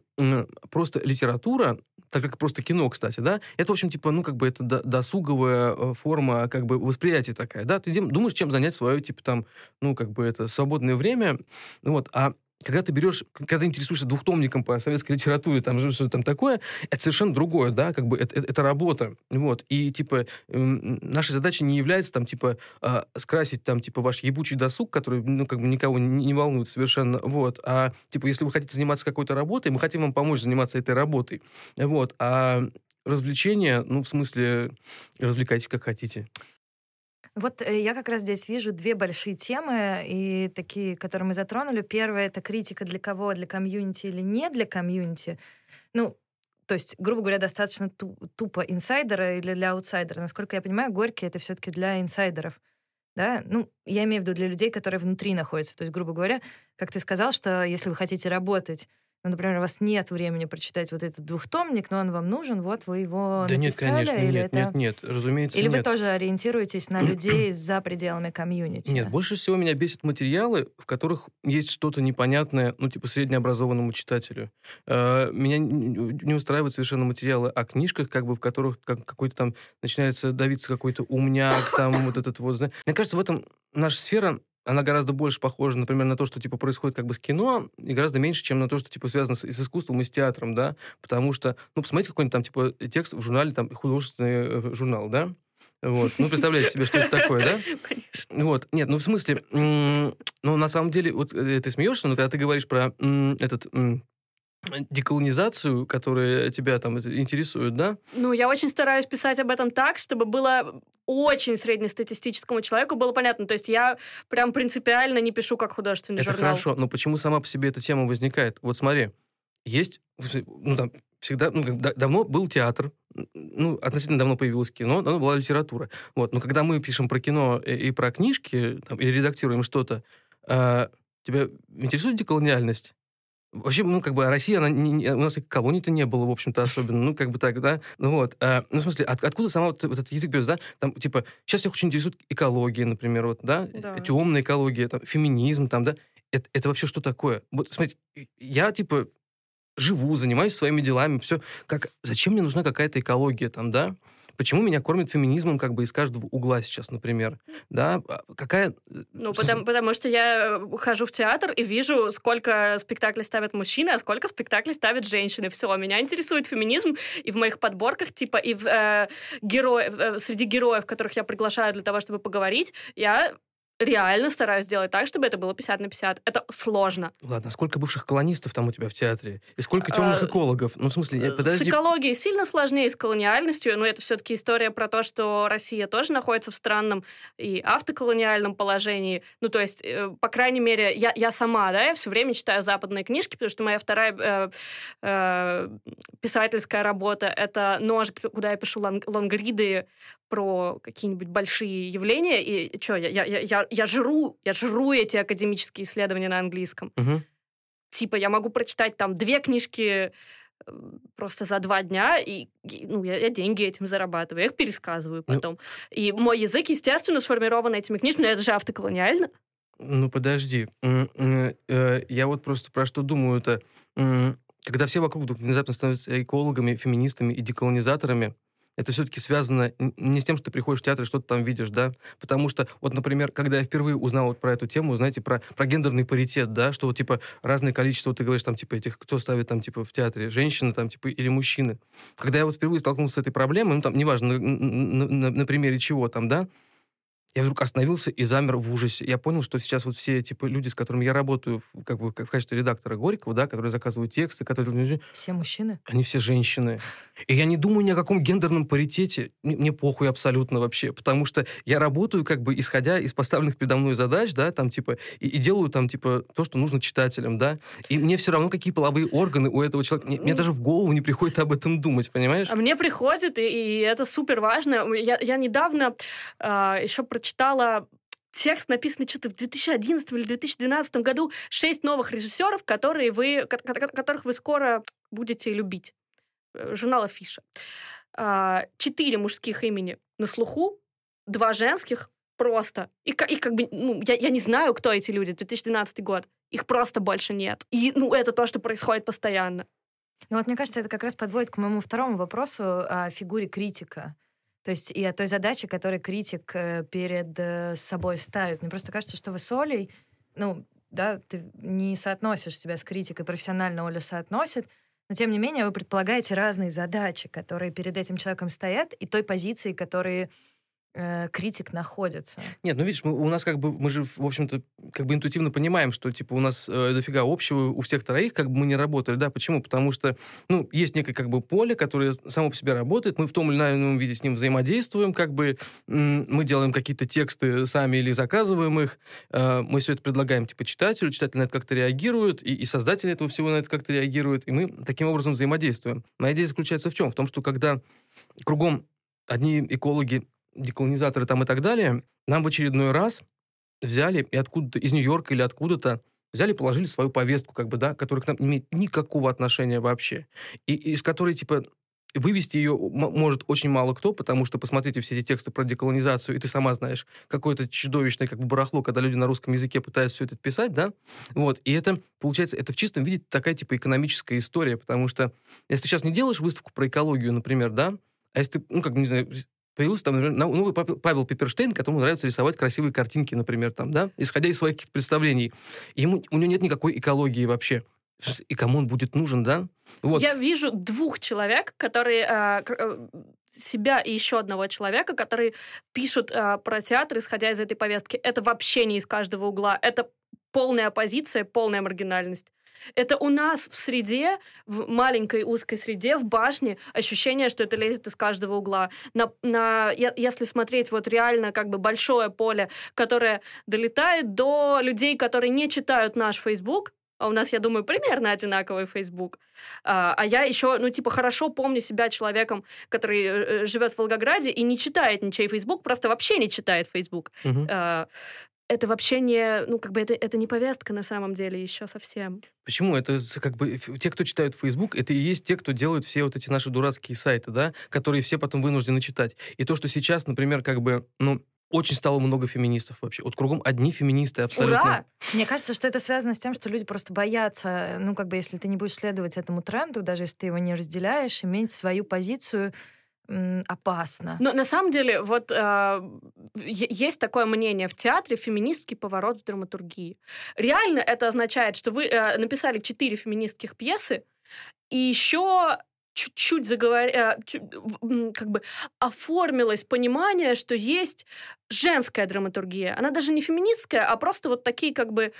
[SPEAKER 5] просто литература, так как просто кино, кстати, да, это, в общем, типа, ну, как бы это досуговая э, форма, как бы, восприятия такая, да, ты думаешь, чем занять свое, типа, там, ну, как бы это свободное время, вот, а когда ты берешь, когда интересуешься двухтомником по советской литературе, там что-то там такое, это совершенно другое, да, как бы это, это, это работа, вот, и, типа, э, наша задача не является, там, типа, э, скрасить, там, типа, ваш ебучий досуг, который, ну, как бы никого не, не волнует совершенно, вот, а, типа, если вы хотите заниматься какой-то работой, мы хотим вам помочь заниматься этой работой, вот, а развлечения, ну, в смысле, развлекайтесь как хотите.
[SPEAKER 2] Вот э, я как раз здесь вижу две большие темы, и такие, которые мы затронули. Первое — это критика для кого, для комьюнити или не для комьюнити. Ну, то есть, грубо говоря, достаточно тупо инсайдера или для аутсайдера. Насколько я понимаю, Горький — это все таки для инсайдеров. Да? Ну, я имею в виду для людей, которые внутри находятся. То есть, грубо говоря, как ты сказал, что если вы хотите работать ну, например, у вас нет времени прочитать вот этот двухтомник, но он вам нужен, вот вы его
[SPEAKER 5] Да
[SPEAKER 2] написали,
[SPEAKER 5] нет, конечно,
[SPEAKER 2] или
[SPEAKER 5] нет,
[SPEAKER 2] это...
[SPEAKER 5] нет, нет, разумеется,
[SPEAKER 2] Или
[SPEAKER 5] нет.
[SPEAKER 2] вы тоже ориентируетесь на людей за пределами комьюнити?
[SPEAKER 5] Нет, больше всего меня бесит материалы, в которых есть что-то непонятное, ну, типа, среднеобразованному читателю. Э, меня не устраивают совершенно материалы о книжках, как бы, в которых какой-то там начинается давиться какой-то умняк, там, вот этот вот... Мне кажется, в этом наша сфера она гораздо больше похожа, например, на то, что, типа, происходит как бы с кино, и гораздо меньше, чем на то, что, типа, связано с, с искусством и с театром, да, потому что, ну, посмотрите какой-нибудь там, типа, текст в журнале, там, художественный э, журнал, да, вот. Ну, представляете себе, что это такое, да?
[SPEAKER 4] Конечно.
[SPEAKER 5] Вот. Нет, ну, в смысле, ну, на самом деле, вот э, ты смеешься, но когда ты говоришь про этот деколонизацию, которая тебя там интересует, да?
[SPEAKER 4] Ну, я очень стараюсь писать об этом так, чтобы было очень среднестатистическому человеку было понятно. То есть я прям принципиально не пишу как художественный
[SPEAKER 5] Это
[SPEAKER 4] журнал.
[SPEAKER 5] хорошо, но почему сама по себе эта тема возникает? Вот смотри, есть, ну, там, всегда, ну, как, давно был театр, ну, относительно давно появилось кино, давно была литература. Вот, но когда мы пишем про кино и, и про книжки, там, или редактируем что-то, э, тебя интересует деколониальность? Вообще, ну, как бы Россия, она не, у нас и колоний-то не было, в общем-то, особенно. Ну, как бы так, да? Ну, вот. А, ну, в смысле, от, откуда сама вот, вот этот язык берется, да? Там, типа, сейчас всех очень интересует экология, например, вот, да?
[SPEAKER 4] Да.
[SPEAKER 5] Темная экология, там, феминизм, там, да? Это, это вообще что такое? Вот, смотрите, я, типа, живу, занимаюсь своими делами, все. Как, зачем мне нужна какая-то экология там, да? Почему меня кормят феминизмом как бы из каждого угла сейчас, например? Да, А какая...
[SPEAKER 4] Ну, потому, потому что я э, хожу в театр и вижу, сколько спектаклей ставят мужчины, а сколько спектаклей ставят женщины. Все, меня интересует феминизм, и в моих подборках, типа, и в, э, геро- э, среди героев, которых я приглашаю для того, чтобы поговорить, я реально стараюсь сделать так, чтобы это было 50 на 50. Это сложно.
[SPEAKER 5] Ладно, а сколько бывших колонистов там у тебя в театре? И сколько темных
[SPEAKER 4] А,
[SPEAKER 5] экологов? Ну, в смысле,
[SPEAKER 4] С
[SPEAKER 5] подожди.
[SPEAKER 4] экологией сильно сложнее, с колониальностью, но это все-таки история про то, что Россия тоже находится в странном и автоколониальном положении. Ну, то есть, э, по крайней мере, я, я сама, да, я все время читаю западные книжки, потому что моя вторая э, э, писательская работа — это нож, куда я пишу лонг- лонгриды про какие-нибудь большие явления, и что, я, я, я, я жру, я жру эти академические исследования на английском
[SPEAKER 5] Мгм.
[SPEAKER 4] типа я могу прочитать там две книжки э, просто за два дня, и, и, ну, я, я деньги этим зарабатываю, я их пересказываю
[SPEAKER 5] Ну-
[SPEAKER 4] потом. И мой язык, естественно, сформирован этими книжками, но это же автоколониально.
[SPEAKER 5] Ну, подожди. Э, Я вот просто про что думаю это Когда все вокруг вдруг внезапно становятся экологами, феминистами и деколонизаторами, это все-таки связано не с тем, что ты приходишь в театр и что-то там видишь, да, потому что, вот, например, когда я впервые узнал вот про эту тему, знаете, про, про гендерный паритет, да, что вот, типа, разное количество, вот ты говоришь, там, типа, этих, кто ставит там, типа, в театре, женщины, там, типа, или мужчины. Когда я вот впервые столкнулся с этой проблемой, ну, там, неважно, на, на- на- на примере чего там, да, я вдруг остановился и замер в ужасе. Я понял, что сейчас вот все типа люди, с которыми я работаю, в- как бы в качестве редактора Горького, да, которые заказывают тексты, которые
[SPEAKER 2] Все мужчины?
[SPEAKER 5] они все женщины. И я не думаю ни о каком гендерном паритете. Мне, мне похуй абсолютно вообще. Потому что я работаю, как бы, исходя из поставленных передо мной задач, да, там, типа, и, и делаю там, типа, то, что нужно читателям, да. И мне все равно, какие половые органы у этого человека. Мне, мне даже в голову не приходит об этом думать, понимаешь?
[SPEAKER 4] А мне приходит, и, и это супер важно. Я, я недавно а, еще прочитала текст, написанный что-то в 2011 или 2012 году. Шесть новых режиссеров, которые вы, ко- ко- которых вы скоро будете любить. Э, Журнал Афиша. А, Четыре мужских имени на слуху, два женских просто. И, и как бы, ну, я, я не знаю, кто эти люди, 2012 год. Их просто больше нет. И, ну, это то, что происходит постоянно.
[SPEAKER 2] Ну вот мне кажется, это как раз подводит к моему второму вопросу о фигуре критика. То есть и о той задаче, которую критик э, перед э, собой ставит. Мне просто кажется, что вы с Олей, ну, да, ты не соотносишь себя с критикой, профессионально Оля соотносит, но тем не менее вы предполагаете разные задачи, которые перед этим человеком стоят, и той позиции, которые э, критик находится.
[SPEAKER 5] Нет, ну видишь, мы- у нас как бы, мы же, в общем-то, как бы интуитивно понимаем, что, типа, у нас э, дофига общего у всех троих, как бы мы не работали, да, почему? Потому что, ну, есть некое, как бы, поле, которое само по себе работает, мы в том или ином виде с ним взаимодействуем, как бы, мы делаем какие-то тексты сами или заказываем их, э, мы все это предлагаем, типа, читателю, читатель на это как-то реагирует, и, и создатели этого всего на это как-то реагируют, и мы таким образом взаимодействуем. Моя идея заключается в чем? В том, что когда кругом одни экологи, деколонизаторы там и так далее, нам в очередной раз взяли и откуда-то из Нью-Йорка или откуда-то взяли, положили свою повестку, как бы, да, которая к нам не имеет никакого отношения вообще. И из которой, типа, вывести ее может очень мало кто, потому что посмотрите все эти тексты про деколонизацию, и ты сама знаешь, какое-то чудовищное как бы барахло, когда люди на русском языке пытаются все это писать, да, вот, и это, получается, это в чистом виде такая, типа, экономическая история, потому что если ты сейчас не делаешь выставку про экологию, например, да, а если ты, ну, как бы, не знаю, появился там, например, новый Павел Пиперштейн, которому нравится рисовать красивые картинки, например, там, да, исходя из своих представлений. Ему, у него нет никакой экологии вообще. И кому он будет нужен, да? Вот.
[SPEAKER 4] Я вижу двух человек, которые к- э, себя и еще одного человека, которые пишут э, про театр, исходя из этой повестки. Это вообще не из каждого угла. Это полная оппозиция, полная маргинальность. Это у нас в среде, в маленькой узкой среде, в башне, ощущение, что это лезет из каждого угла. На, на, если смотреть вот реально как бы большое поле, которое долетает до людей, которые не читают наш Facebook, а у нас, я думаю, примерно одинаковый Facebook. А, а я еще, ну, типа, хорошо помню себя человеком, который э, живет в Волгограде и не читает ничей Facebook, просто вообще не читает Facebook. А, это вообще не, ну, как бы это, это не повестка на самом деле еще совсем.
[SPEAKER 5] Почему? Это как бы те, кто читают Facebook, это и есть те, кто делают все вот эти наши дурацкие сайты, да, которые все потом вынуждены читать. И то, что сейчас, например, как бы, ну, очень стало много феминистов вообще. Вот кругом одни феминисты абсолютно.
[SPEAKER 2] Ура! Мне кажется, что это связано с тем, что люди просто боятся, ну, как бы, если ты не будешь следовать этому тренду, даже если ты его не разделяешь, иметь свою позицию опасно.
[SPEAKER 4] Но на самом деле вот э, есть такое мнение в театре феминистский поворот в драматургии. Реально это означает, что вы э, написали четыре феминистских пьесы и еще чуть-чуть заговор... Э, как бы оформилось понимание, что есть женская драматургия. Она даже не феминистская, а просто вот такие как бы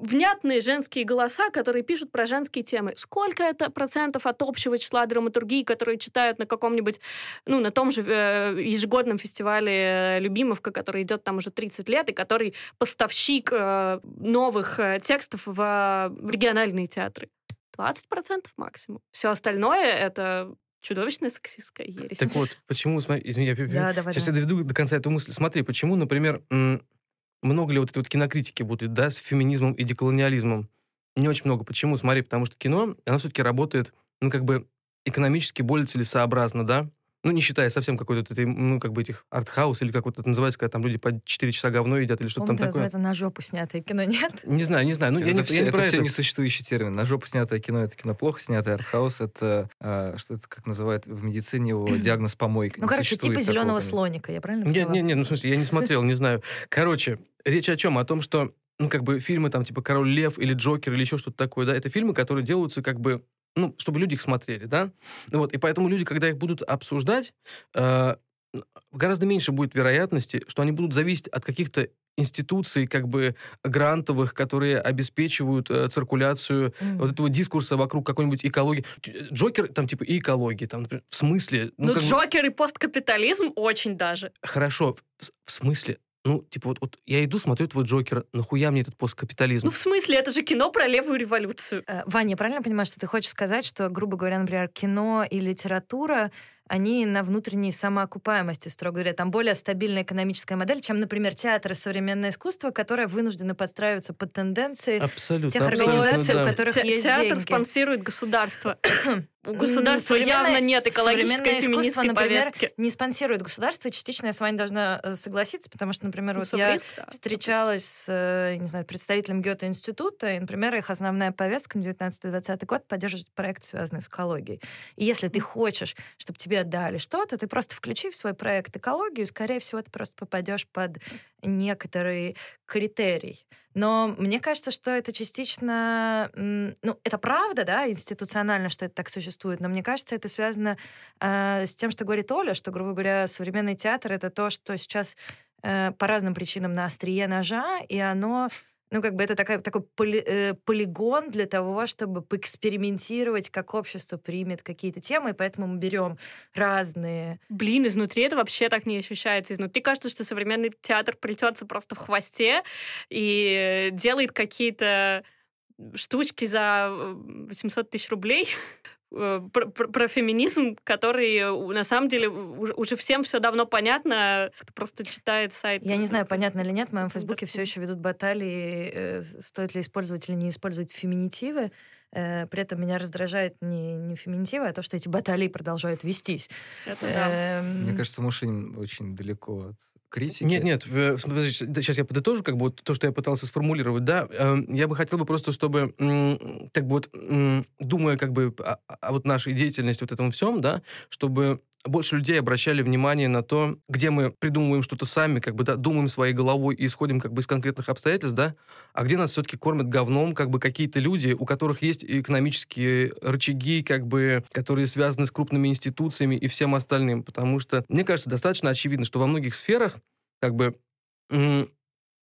[SPEAKER 4] внятные женские голоса, которые пишут про женские темы. Сколько это процентов от общего числа драматургии, которые читают на каком-нибудь, ну, на том же э, ежегодном фестивале «Любимовка», который идет там уже 30 лет, и который поставщик э, новых текстов в региональные театры? 20% максимум. Все остальное это чудовищная сексистская ересь.
[SPEAKER 5] Так вот, почему, смотри, извини, я,
[SPEAKER 2] да, давай,
[SPEAKER 5] сейчас
[SPEAKER 2] давай.
[SPEAKER 5] я доведу до конца эту мысль. Смотри, почему, например, много ли вот этой вот кинокритики будет, да, с феминизмом и деколониализмом? Не очень много. Почему? Смотри, потому что кино, оно все-таки работает, ну, как бы экономически более целесообразно, да? Ну, не считая совсем какой-то, ну, как бы этих артхаус, или как вот это называется, когда там люди по 4 часа говно едят, или что-то там
[SPEAKER 2] это
[SPEAKER 5] такое.
[SPEAKER 2] называется на жопу снятое кино, нет?
[SPEAKER 5] Не знаю, не знаю. Ну,
[SPEAKER 3] это
[SPEAKER 5] я не,
[SPEAKER 3] все,
[SPEAKER 5] я не
[SPEAKER 3] это
[SPEAKER 5] про
[SPEAKER 3] все
[SPEAKER 5] это.
[SPEAKER 3] несуществующий термин. На жопу снятое кино — это кино плохо снятое, артхаус — это, а, что это, как называют в медицине его, диагноз помойка.
[SPEAKER 2] Ну,
[SPEAKER 3] Не
[SPEAKER 2] короче, типа зеленого слоника, я правильно
[SPEAKER 5] Нет,
[SPEAKER 2] поняла?
[SPEAKER 5] нет, нет, ну, в смысле, я не смотрел, не знаю. Короче, речь о чем? О том, что, ну, как бы фильмы там, типа «Король лев» или «Джокер» или еще что-то такое, да, это фильмы, которые делаются как бы, ну, чтобы люди их смотрели, да? Ну, вот, и поэтому люди, когда их будут обсуждать, э, гораздо меньше будет вероятности, что они будут зависеть от каких-то институций, как бы грантовых, которые обеспечивают э, циркуляцию
[SPEAKER 2] Мгм.
[SPEAKER 5] вот этого дискурса вокруг какой-нибудь экологии. Джокер, там, типа, и экологии, там, например, в смысле?
[SPEAKER 4] Ну,
[SPEAKER 5] бы-
[SPEAKER 4] Джокер и посткапитализм очень даже.
[SPEAKER 5] Хорошо, в смысле? Ну, типа, вот, вот я иду, смотрю твой Джокер, нахуя мне этот посткапитализм?
[SPEAKER 4] Ну, в смысле, это же кино про левую революцию.
[SPEAKER 2] Э, Ваня, я правильно понимаю, что ты хочешь сказать, что, грубо говоря, например, кино и литература, они на внутренней самоокупаемости, строго говоря, там более стабильная экономическая модель, чем, например, театр и современное искусство, которое вынуждено подстраиваться под тенденции
[SPEAKER 5] абсолютно.
[SPEAKER 2] тех
[SPEAKER 5] абсолютно,
[SPEAKER 2] организаций,
[SPEAKER 5] да.
[SPEAKER 2] у которых
[SPEAKER 4] Те-
[SPEAKER 2] есть
[SPEAKER 4] театр
[SPEAKER 2] деньги.
[SPEAKER 4] спонсирует государство. У государства явно нет экологической
[SPEAKER 2] современное искусство, например,
[SPEAKER 4] повестки.
[SPEAKER 2] не спонсирует государство. Частично я с вами должна э, согласиться, потому что, например,
[SPEAKER 4] Ну,
[SPEAKER 2] вот я
[SPEAKER 4] да.
[SPEAKER 2] встречалась с, э, не знаю, представителем Гёте-института, и, например, их основная повестка на 19-20 год поддерживать проект, связанный с экологией. И если ты хочешь, чтобы тебе отдали что-то, ты просто включи в свой проект экологию, и, скорее всего, ты просто попадешь под некоторый критерий. Но мне кажется, что это частично... Ну, это правда, да, институционально, что это так существует, но мне кажется, это связано э, с тем, что говорит Оля, что, грубо говоря, современный театр — это то, что сейчас э, по разным причинам на острие ножа, и оно ну, как бы это такая, такой поли- э, полигон для того, чтобы поэкспериментировать, как общество примет какие-то темы, и поэтому мы берем разные...
[SPEAKER 4] Блин, изнутри это вообще так не ощущается. Изнутри кажется, что современный театр плетется просто в хвосте и делает какие-то штучки за э, 800 тысяч рублей э, про, про- про феминизм, который э, на самом деле уже, уже всем все давно понятно, кто просто читает сайт.
[SPEAKER 2] Я не знаю, понятно или нет, в моем фейсбуке все еще ведут баталии, э, стоит ли использовать или не использовать феминитивы. Э, При этом меня раздражает не, не феминитивы, а то, что эти баталии продолжают вестись.
[SPEAKER 4] Это да.
[SPEAKER 2] Эм,
[SPEAKER 3] Мне кажется, Мушинин очень далеко от критики.
[SPEAKER 5] Нет, нет, да, сейчас я подытожу, как бы вот то, что я пытался сформулировать, да, эм, я бы хотел бы просто, чтобы, так бы вот, думая как бы о, о вот нашей деятельности, вот этом всем, да, чтобы больше людей обращали внимание на то, где мы придумываем что-то сами, как бы, да, думаем своей головой и исходим как бы из конкретных обстоятельств, да, а где нас все-таки кормят говном, как бы какие-то люди, у которых есть экономические рычаги, как бы, которые связаны с крупными институциями и всем остальным, потому что, мне кажется, достаточно очевидно, что во многих сферах как бы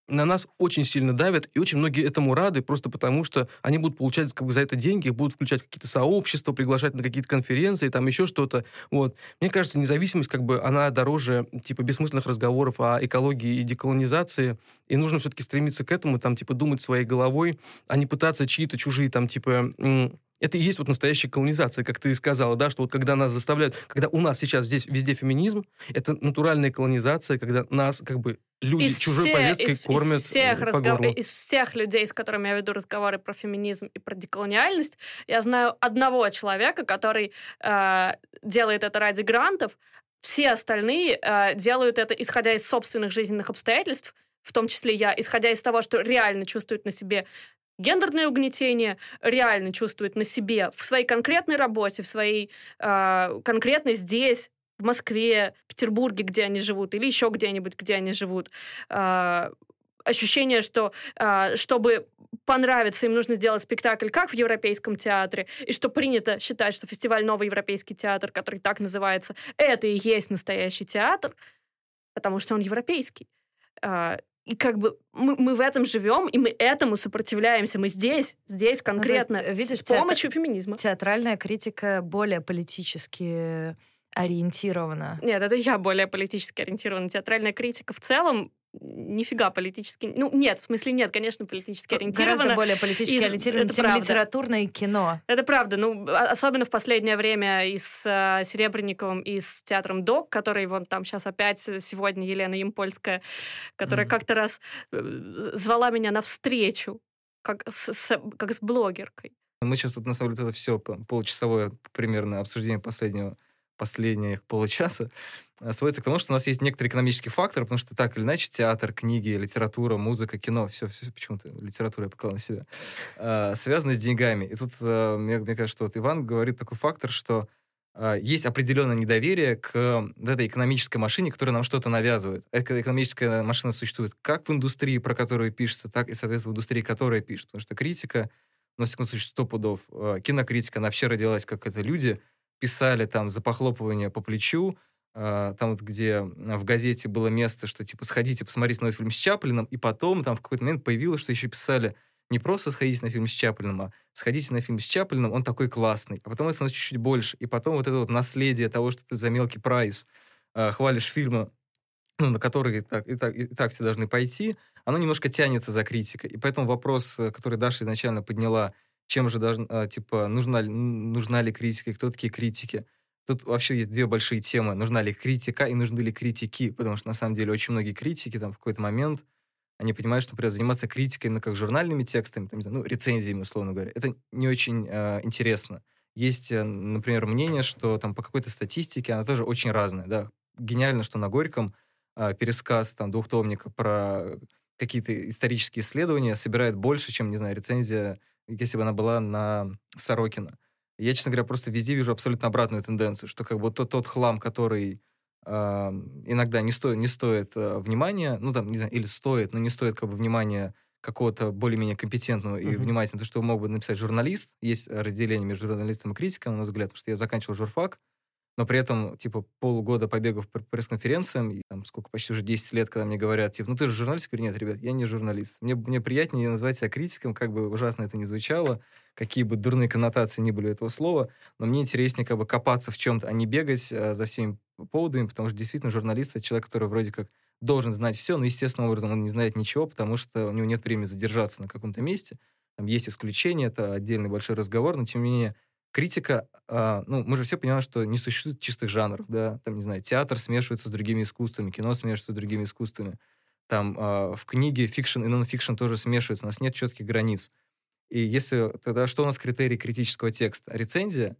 [SPEAKER 5] на нас очень сильно давят, и очень многие этому рады, просто потому что они будут получать как бы, за это деньги, будут включать какие-то сообщества, приглашать на какие-то конференции, там еще что-то. Вот. Мне кажется, независимость, как бы, она дороже, типа, бессмысленных разговоров о экологии и деколонизации, и нужно все-таки стремиться к этому, там, типа, думать своей головой, а не пытаться чьи-то чужие, там, типа, Это и есть вот настоящая колонизация, как ты и сказала, да, что вот когда нас заставляют, когда у нас сейчас здесь везде феминизм, это натуральная колонизация, когда нас как бы люди
[SPEAKER 4] Из
[SPEAKER 5] чужой
[SPEAKER 4] все-
[SPEAKER 5] повесткой
[SPEAKER 4] из- из
[SPEAKER 5] кормят
[SPEAKER 4] всех
[SPEAKER 5] э, по
[SPEAKER 4] разгов-. Из всех людей, с которыми я веду разговоры про феминизм и про деколониальность, я знаю одного человека, который э, делает это ради грантов. Все остальные э, делают это, исходя из собственных жизненных обстоятельств, в том числе я, исходя из того, что реально чувствуют на себе гендерное угнетение, реально чувствуют на себе в своей конкретной работе, в своей э, конкретно здесь, в Москве, Петербурге, где они живут, или еще где-нибудь, где они живут. Э, ощущение, что э, чтобы понравиться, им нужно сделать спектакль, как в Европейском театре, и что принято считать, что фестиваль «Новый Европейский театр», который так называется, это и есть настоящий театр, потому что он европейский. А, И как бы мы, мы в этом живем, и мы этому сопротивляемся. Мы здесь, здесь конкретно,
[SPEAKER 2] Ну, есть, видишь,
[SPEAKER 4] с помощью феминизма.
[SPEAKER 2] Театральная критика более политически ориентирована.
[SPEAKER 4] Нет, это я более политически ориентирована. Театральная критика в целом нифига политически... Ну, нет, в смысле нет, конечно, политически ориентирована.
[SPEAKER 2] Гораздо более политически
[SPEAKER 4] это
[SPEAKER 2] чем
[SPEAKER 4] правда.
[SPEAKER 2] литературное кино.
[SPEAKER 4] Это правда. Ну, а- особенно в последнее время и с э, Серебренниковым, и с театром ДОК, который вон там сейчас опять э, сегодня Елена Ямпольская, которая
[SPEAKER 3] Мгм.
[SPEAKER 4] как-то раз э, звала меня навстречу, как с, с- как с блогеркой.
[SPEAKER 3] Мы сейчас тут, на самом деле, это все получасовое примерно обсуждение последнего последних получаса сводится к тому, что у нас есть некоторые экономические факторы, потому что так или иначе театр, книги, литература, музыка, кино, все, все почему-то литературу я поклал на себя, э, связаны с деньгами. И тут э, мне, мне кажется, что вот Иван говорит такой фактор, что э, есть определенное недоверие к вот этой экономической машине, которая нам что-то навязывает. Эта экономическая машина существует как в индустрии, про которую пишется, так и, соответственно, в индустрии, которая пишет. Потому что критика, ну, во всяком случае, сто пудов, э, кинокритика, она вообще родилась как это люди, писали там за похлопывание по плечу, там вот где э, в газете было место, что типа сходите, посмотрите новый фильм с Чаплином, и потом там в какой-то момент появилось, что еще писали не просто сходите на фильм с Чаплином, а сходите на фильм с Чаплином, он такой классный. А потом это становится чуть-чуть больше. И потом вот это вот наследие того, что ты за мелкий прайс э, хвалишь фильмы, ну, на которые так, и, так, и так все должны пойти, оно немножко тянется за критикой. И поэтому вопрос, э, который Даша изначально подняла, чем же должна, а, типа, нужна нужна ли критика, кто такие критики? Тут вообще есть две большие темы. Нужна ли критика и нужны ли критики? Потому что, на самом деле, очень многие критики там в какой-то момент, они понимают, что, например, заниматься критикой, ну, как журнальными текстами, там, не знаю, ну, рецензиями, условно говоря, это не очень э, интересно. Есть, э, например, мнение, что там по какой-то статистике она тоже очень разная, да. Гениально, что на Горьком э, пересказ там двухтомника про какие-то исторические исследования собирает больше, чем, не знаю, рецензия, если бы она была на Сорокина. Я, честно говоря, просто везде вижу абсолютно обратную тенденцию, что как бы тот, тот хлам, который э, иногда не, стоит не стоит э, внимания, ну, там, не знаю, или стоит, но не стоит как бы внимания какого-то более-менее компетентного и
[SPEAKER 5] Мгм.
[SPEAKER 3] внимательного, то, что мог бы написать журналист. Есть разделение между журналистом и критиком, на мой взгляд, потому что я заканчивал журфак, но при этом, типа, полгода побегав по пресс-конференциям, и там сколько, почти уже 10 лет, когда мне говорят, типа, ну ты же журналист? Я говорю, нет, ребят, я не журналист. Мне, мне приятнее назвать себя критиком, как бы ужасно это ни звучало, какие бы дурные коннотации ни были у этого слова, но мне интереснее как бы копаться в чем-то, а не бегать э, за всеми поводами, потому что действительно журналист — это человек, который вроде как должен знать все, но естественным образом он не знает ничего, потому что у него нет времени задержаться на каком-то месте. Там есть исключения, это отдельный большой разговор, но тем не менее критика, а, ну, мы же все понимаем, что не существует чистых жанров, да, там, не знаю, театр смешивается с другими искусствами, кино смешивается с другими искусствами, там а, в книге фикшн и нон-фикшн тоже смешиваются, у нас нет четких границ. И если тогда что у нас критерий критического текста? Рецензия?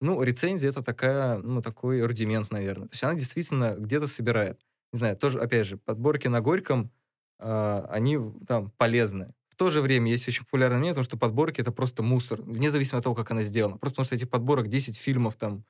[SPEAKER 3] Ну, рецензия это такая, ну, такой рудимент, наверное. То есть она действительно где-то собирает. Не знаю, тоже, опять же, подборки на Горьком, а, они там полезны. В то же время есть очень популярное мнение, что подборки это просто мусор, вне зависимости от того, как она сделана. Просто потому что этих подборок 10 фильмов там,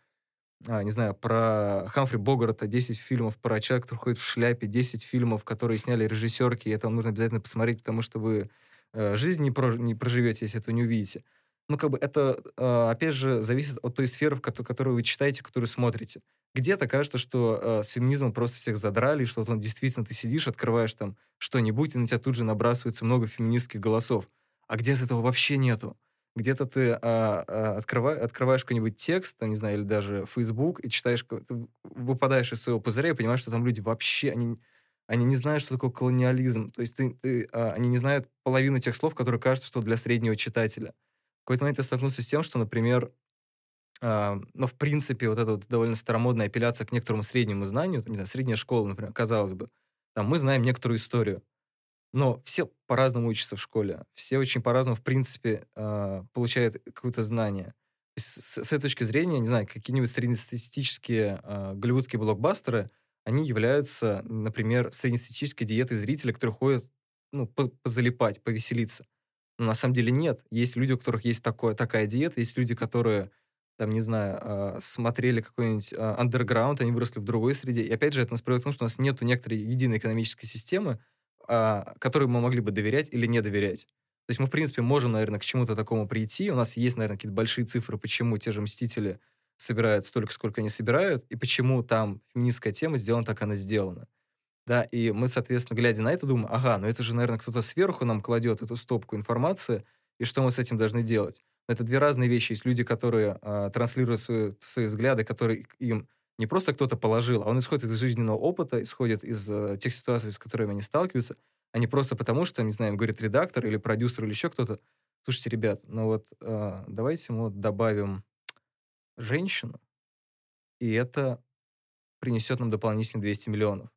[SPEAKER 3] а, не знаю, про Хамфри Богарта, 10 фильмов про человека, который ходит в шляпе, 10 фильмов, которые сняли режиссерки, и это вам нужно обязательно посмотреть, потому что вы э, жизнь не, прож- не проживете, если этого не увидите. Ну, как бы это, э, опять же, зависит от той сферы, которую вы читаете, которую смотрите. Где-то кажется, что э, с феминизмом просто всех задрали, что вот он действительно ты сидишь, открываешь там что-нибудь, и на тебя тут же набрасывается много феминистских голосов. А где-то этого вообще нету. Где-то ты а, а, открываешь какой-нибудь текст, там, не знаю, или даже Facebook, и читаешь, выпадаешь из своего пузыря и понимаешь, что там люди вообще, они, они не знают, что такое колониализм. То есть ты, ты, а, они не знают половину тех слов, которые кажутся, что для среднего читателя. В какой-то момент я столкнулся с тем, что, например, э, ну, в принципе, вот эта вот довольно старомодная апелляция к некоторому среднему знанию, там, не знаю, средняя школа, например, казалось бы, там, мы знаем некоторую историю, но все по-разному учатся в школе, все очень по-разному, в принципе, э, получают какое-то знание. С, с этой точки зрения, не знаю, какие-нибудь среднестатистические э, голливудские блокбастеры, они являются, например, среднестатистической диетой зрителя, который ходит ну, позалипать, повеселиться. Но на самом деле нет. Есть люди, у которых есть такое, такая диета, есть люди, которые там, не знаю, э, смотрели какой-нибудь андерграунд, они выросли в другой среде. И опять же, это нас приводит к тому, что у нас нет некоторой единой экономической системы, а, которой мы могли бы доверять или не доверять. То есть мы, в принципе, можем, наверное, к чему-то такому прийти. У нас есть, наверное, какие-то большие цифры, почему те же «Мстители» собирают столько, сколько они собирают, и почему там феминистская тема сделана так, она сделана. Да, и мы, соответственно, глядя на это, думаем, ага, ну это же, наверное, кто-то сверху нам кладет эту стопку информации, и что мы с этим должны делать? Это две разные вещи. Есть люди, которые э, транслируют свои, свои взгляды, которые им не просто кто-то положил, а он исходит из жизненного опыта, исходит из э, тех ситуаций, с которыми они сталкиваются, а не просто потому, что, не знаю, говорит редактор или продюсер или еще кто-то. Слушайте, ребят, ну вот э, давайте мы вот добавим женщину, и это принесет нам дополнительные 200 миллионов.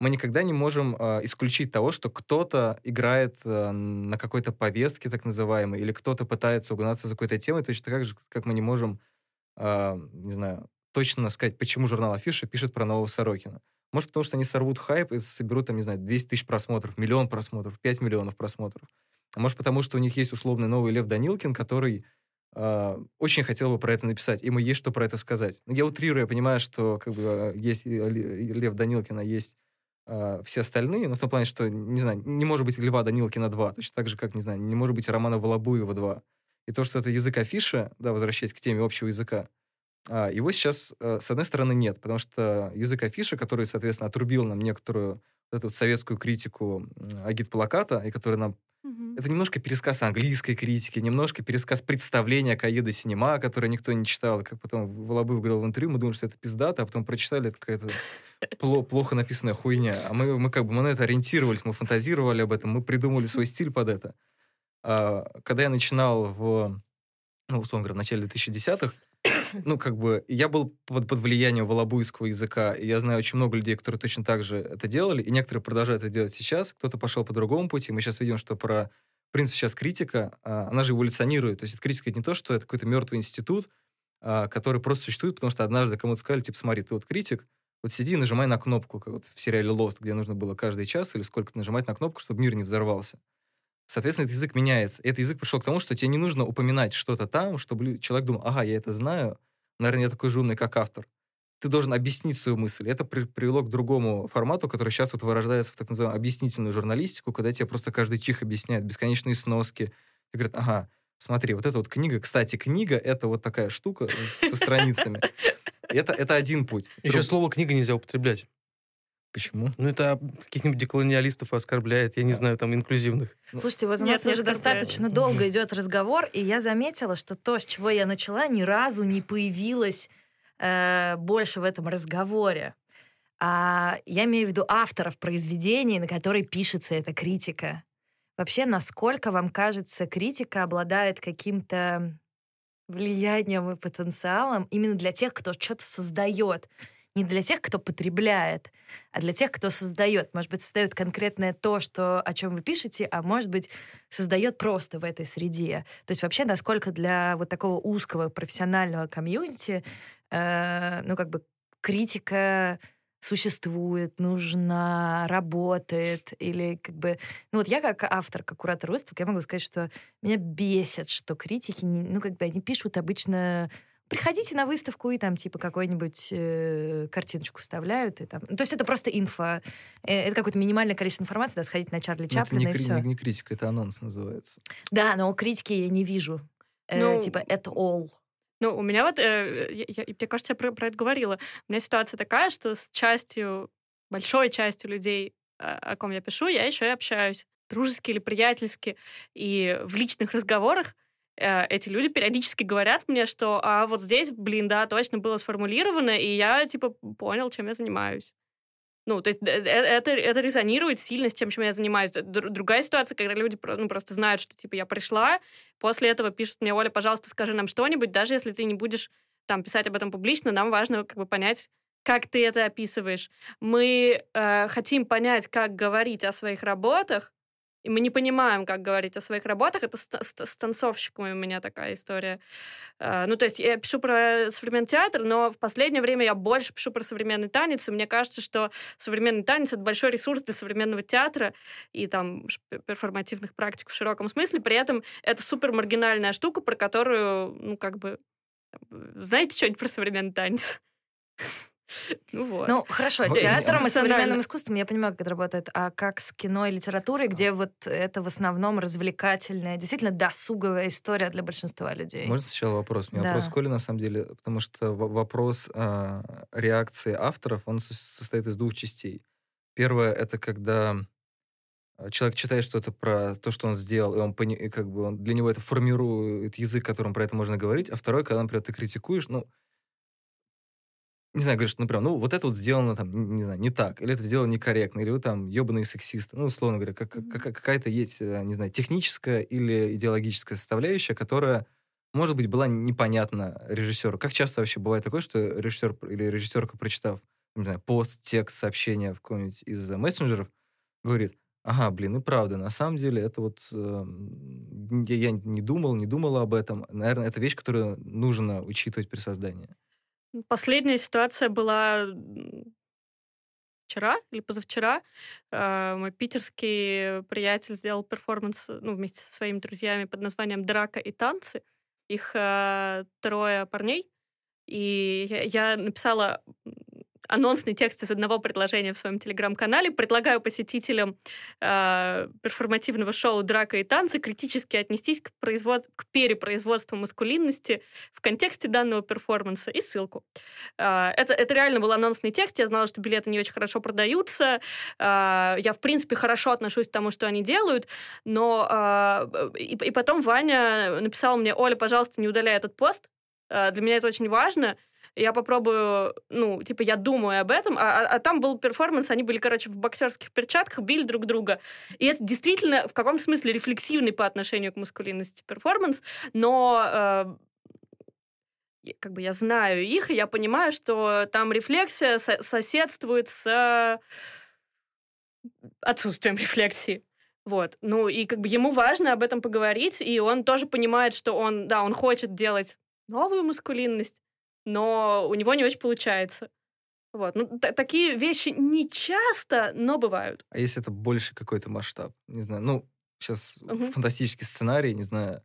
[SPEAKER 3] Мы никогда не можем э, исключить того, что кто-то играет э, на какой-то повестке, так называемой, или кто-то пытается угнаться за какой-то темой, точно так же, как мы не можем, э, не знаю, точно сказать, почему журнал Афиша пишет про нового Сорокина. Может, потому что они сорвут хайп и соберут, там, не знаю, 200 тысяч просмотров, миллион просмотров, 5 миллионов просмотров. А может, потому что у них есть условный новый Лев Данилкин, который очень хотел бы про это написать. Ему есть что про это сказать. Но я утрирую, я понимаю, что как бы есть Лев Данилкина, есть э, все остальные, но в том плане, что, не знаю, не может быть Льва Данилкина 2, точно так же, как, не знаю, не может быть Романа Волобуева 2. И то, что это язык афиша, да, возвращаясь к теме общего языка, а, его сейчас, э, с одной стороны, нет, потому что язык афиши, который, соответственно, отрубил нам некоторую эту советскую критику агит-плаката, и который нам... Угу. Это немножко пересказ английской критики, немножко пересказ представления Каеда Синема, которое никто не читал. Как потом Волобыв говорил в интервью, мы думали, что это пиздато, а потом прочитали, это какая-то плохо написанная хуйня. А мы, мы как бы мы на это ориентировались, мы фантазировали об этом, мы придумали свой стиль под это. А, когда я начинал в, ну, условно говоря, в начале 2010-х, ну, как бы, я был под, под влиянием волобуйского языка, и я знаю очень много людей, которые точно так же это делали, и некоторые продолжают это делать сейчас, кто-то пошел по другому пути, мы сейчас видим, что про, в принципе, сейчас критика, а, она же эволюционирует, то есть критика это не то, что это какой-то мертвый институт, а, который просто существует, потому что однажды кому-то сказали, типа, смотри, ты вот критик, вот сиди и нажимай на кнопку, как вот в сериале Lost, где нужно было каждый час или сколько нажимать на кнопку, чтобы мир не взорвался. Соответственно, этот язык меняется. Этот язык пришел к тому, что тебе не нужно упоминать что-то там, чтобы человек думал, ага, я это знаю, наверное, я такой же умный, как автор. Ты должен объяснить свою мысль. Это при, привело к другому формату, который сейчас вот вырождается в так называемую объяснительную журналистику, когда тебе просто каждый чих объясняет бесконечные сноски. И говорят, ага, смотри, вот эта вот книга, кстати, книга — это вот такая штука со страницами. Это, это один путь.
[SPEAKER 5] Еще слово «книга» нельзя употреблять.
[SPEAKER 3] Почему?
[SPEAKER 5] Ну, это каких-нибудь деколониалистов оскорбляет, я не знаю, там, инклюзивных.
[SPEAKER 2] Ну, Слушайте, вот у нас уже достаточно долго идет разговор, и я заметила, что то, с чего я начала, ни разу не появилось э, больше в этом разговоре. А я имею в виду авторов произведений, на которые пишется эта критика. Вообще, насколько вам кажется, критика обладает каким-то влиянием и потенциалом именно для тех, кто что-то создает? Не для тех, кто потребляет, а для тех, кто создает. Может быть, создает конкретное то, что, о чем вы пишете, а может быть, создает просто в этой среде. То есть вообще, насколько для вот такого узкого профессионального комьюнити, э, ну, как бы критика существует, нужна, работает, или как бы... Ну вот я как автор, как куратор выставок, я могу сказать, что меня бесит, что критики, ну как бы они пишут обычно приходите на выставку и там типа какую-нибудь э, картиночку вставляют. И, там... Ну, то есть это просто инфо. Э, это какое-то минимальное количество информации, да, сходить на Чарли Чаплина
[SPEAKER 3] это не,
[SPEAKER 2] и все.
[SPEAKER 3] Не, не критика, это анонс называется.
[SPEAKER 2] Да, но критики я не вижу. Э, ну, типа это all.
[SPEAKER 4] Ну, у меня вот, э, я, я, мне кажется, я про, про это говорила. У меня ситуация такая, что с частью, большой частью людей, о, о ком я пишу, я еще и общаюсь дружески или приятельски. И в личных разговорах эти люди периодически говорят мне, что а вот здесь, блин, да, точно было сформулировано, и я, типа, понял, чем я занимаюсь. Ну, то есть э, э, это, это резонирует сильно с тем, чем я занимаюсь. Другая ситуация, когда люди ну, просто знают, что, типа, я пришла, после этого пишут мне, Оля, пожалуйста, скажи нам что-нибудь, даже если ты не будешь там писать об этом публично, нам важно как бы понять, как ты это описываешь. Мы э, хотим понять, как говорить о своих работах, и мы не понимаем, как говорить о своих работах. Это с, с, с танцовщиками у меня такая история. Uh, ну, то есть я пишу про современный театр, но в последнее время я больше пишу про современный танец, и мне кажется, что современный танец — это большой ресурс для современного театра и там перформативных практик в широком смысле. При этом это супер маргинальная штука, про которую, ну, как бы... Знаете что-нибудь про современный танец?
[SPEAKER 2] Ну вот. Ну хорошо, с театром и современным искусством я понимаю, как это работает, а как с кино и литературой, где вот это в основном развлекательная, действительно досуговая история для большинства людей?
[SPEAKER 3] Можно сначала вопрос? У меня да. вопрос Коли, на самом деле, потому что вопрос э, реакции авторов, он состоит из двух частей. Первое — это когда человек читает что-то про то, что он сделал, и он и как бы он, для него это формирует язык, которым про это можно говорить. А второе, когда, например, ты критикуешь, ну, не знаю, говоришь, например, ну, вот это вот сделано там, не знаю, не так, или это сделано некорректно, или вы там ебаные сексисты. Ну, условно говоря, как, как, какая-то есть, э, не знаю, техническая или идеологическая составляющая, которая, может быть, была непонятна режиссеру. Как часто вообще бывает такое, что режиссер или режиссерка, прочитав, не знаю, пост, текст, сообщение в каком-нибудь из мессенджеров, говорит, ага, блин, и правда, на самом деле это вот... Э, я, я не думал, не думала об этом. Наверное, это вещь, которую нужно учитывать при создании.
[SPEAKER 4] Последняя ситуация была вчера или позавчера. Э, мой питерский приятель сделал перформанс ну, вместе со своими друзьями под названием «Драка и танцы». Их э, трое парней. И я написала анонсный текст из одного предложения в своем телеграм-канале. Предлагаю посетителям э, перформативного шоу «Драка и танцы» критически отнестись к, производ... к перепроизводству маскулинности в контексте данного перформанса и ссылку. Э, это, это реально был анонсный текст. Я знала, что билеты не очень хорошо продаются. Э, я, в принципе, хорошо отношусь к тому, что они делают, но э, и, и потом Ваня написал мне, Оля, пожалуйста, не удаляй этот пост. Э, для меня это очень важно я попробую, ну, типа, я думаю об этом, а, а, а там был перформанс, они были, короче, в боксерских перчатках, били друг друга. И это действительно в каком смысле рефлексивный по отношению к маскулинности перформанс, но э, как бы я знаю их, и я понимаю, что там рефлексия со соседствует с отсутствием рефлексии. Вот. Ну, и как бы ему важно об этом поговорить, и он тоже понимает, что он, да, он хочет делать новую маскулинность, но у него не очень получается. Вот. Ну, такие вещи не часто, но бывают.
[SPEAKER 3] А если это больше какой-то масштаб? Не знаю, ну, сейчас угу. фантастический сценарий, не знаю,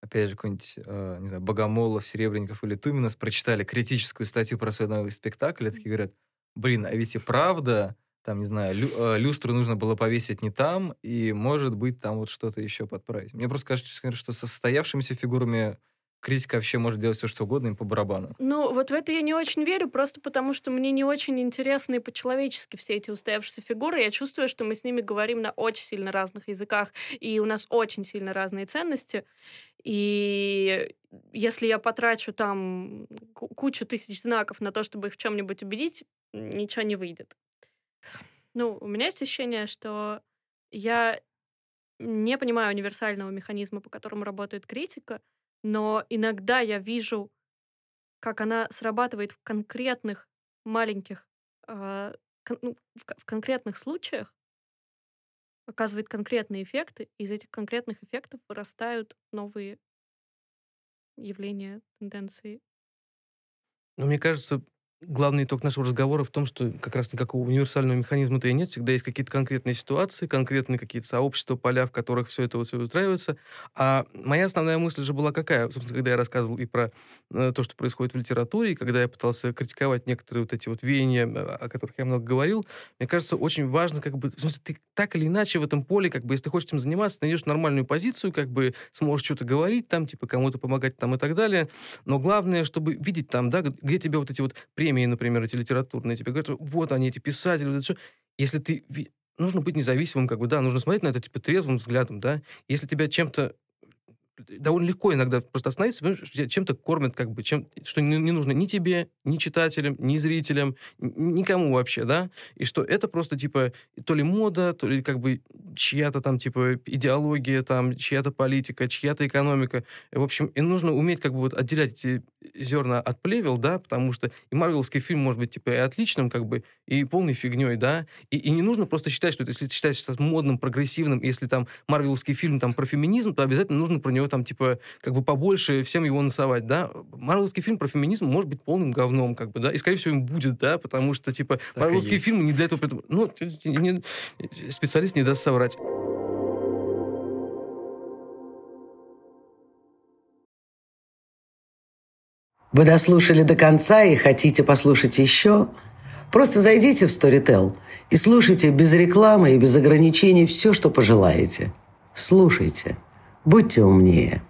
[SPEAKER 3] опять же, какой-нибудь, э, не знаю, Богомолов, Серебренников или Туминас прочитали критическую статью про свой новый спектакль, и такие говорят, блин, а ведь и правда, там, не знаю, лю, э, люстру нужно было повесить не там, и, может быть, там вот что-то еще подправить. Мне просто кажется, что со состоявшимися фигурами критика вообще может делать все, что угодно, им по барабану.
[SPEAKER 4] Ну, вот в это я не очень верю, просто потому что мне не очень интересны по-человечески все эти устоявшиеся фигуры. Я чувствую, что мы с ними говорим на очень сильно разных языках, и у нас очень сильно разные ценности. И если я потрачу там кучу тысяч знаков на то, чтобы их в чем-нибудь убедить, ничего не выйдет. Ну, у меня есть ощущение, что я не понимаю универсального механизма, по которому работает критика, но иногда я вижу, как она срабатывает в конкретных маленьких, кон, ну, в, в конкретных случаях, оказывает конкретные эффекты, и из этих конкретных эффектов вырастают новые явления, тенденции.
[SPEAKER 5] Но мне кажется, главный итог нашего разговора в том, что как раз никакого универсального механизма-то и нет. Всегда есть какие-то конкретные ситуации, конкретные какие-то сообщества, поля, в которых все это вот все устраивается. А моя основная мысль же была какая? Собственно, когда я рассказывал и про э, то, что происходит в литературе, и когда я пытался критиковать некоторые вот эти вот веяния, э, о которых я много говорил, мне кажется, очень важно, как бы, в смысле, ты так или иначе в этом поле, как бы, если ты хочешь этим заниматься, найдешь нормальную позицию, как бы сможешь что-то говорить там, типа, кому-то помогать там и так далее. Но главное, чтобы видеть там, да, где тебе вот эти вот премии премии, например, эти литературные, тебе говорят, вот они, эти писатели, вот это все. Если ты... Нужно быть независимым, как бы, да, нужно смотреть на это, типа, трезвым взглядом, да. Если тебя чем-то довольно легко иногда просто остановиться, чем-то кормят, как бы, чем, что не, не нужно ни тебе, ни читателям, ни зрителям, никому вообще, да, и что это просто, типа, то ли мода, то ли, как бы, чья-то там, типа, идеология, там, чья-то политика, чья-то экономика. В общем, и нужно уметь, как бы, вот отделять эти зерна от плевел, да, потому что и марвелский фильм может быть, типа, и отличным, как бы, и полной фигней, да, и, и не нужно просто считать, что это, если ты считаешь модным, прогрессивным, если там марвелский фильм там про феминизм, то обязательно нужно про него там, типа, как бы побольше всем его насовать, да. Марвелский фильм про феминизм может быть полным говном, как бы, да, и, скорее всего, им будет, да, потому что, типа, так марвелские фильмы не для этого... Ну, не, специалист не даст соврать.
[SPEAKER 1] Вы дослушали до конца и хотите послушать еще? Просто зайдите в Storytel и слушайте без рекламы и без ограничений все, что пожелаете. Слушайте. Будьте умнее.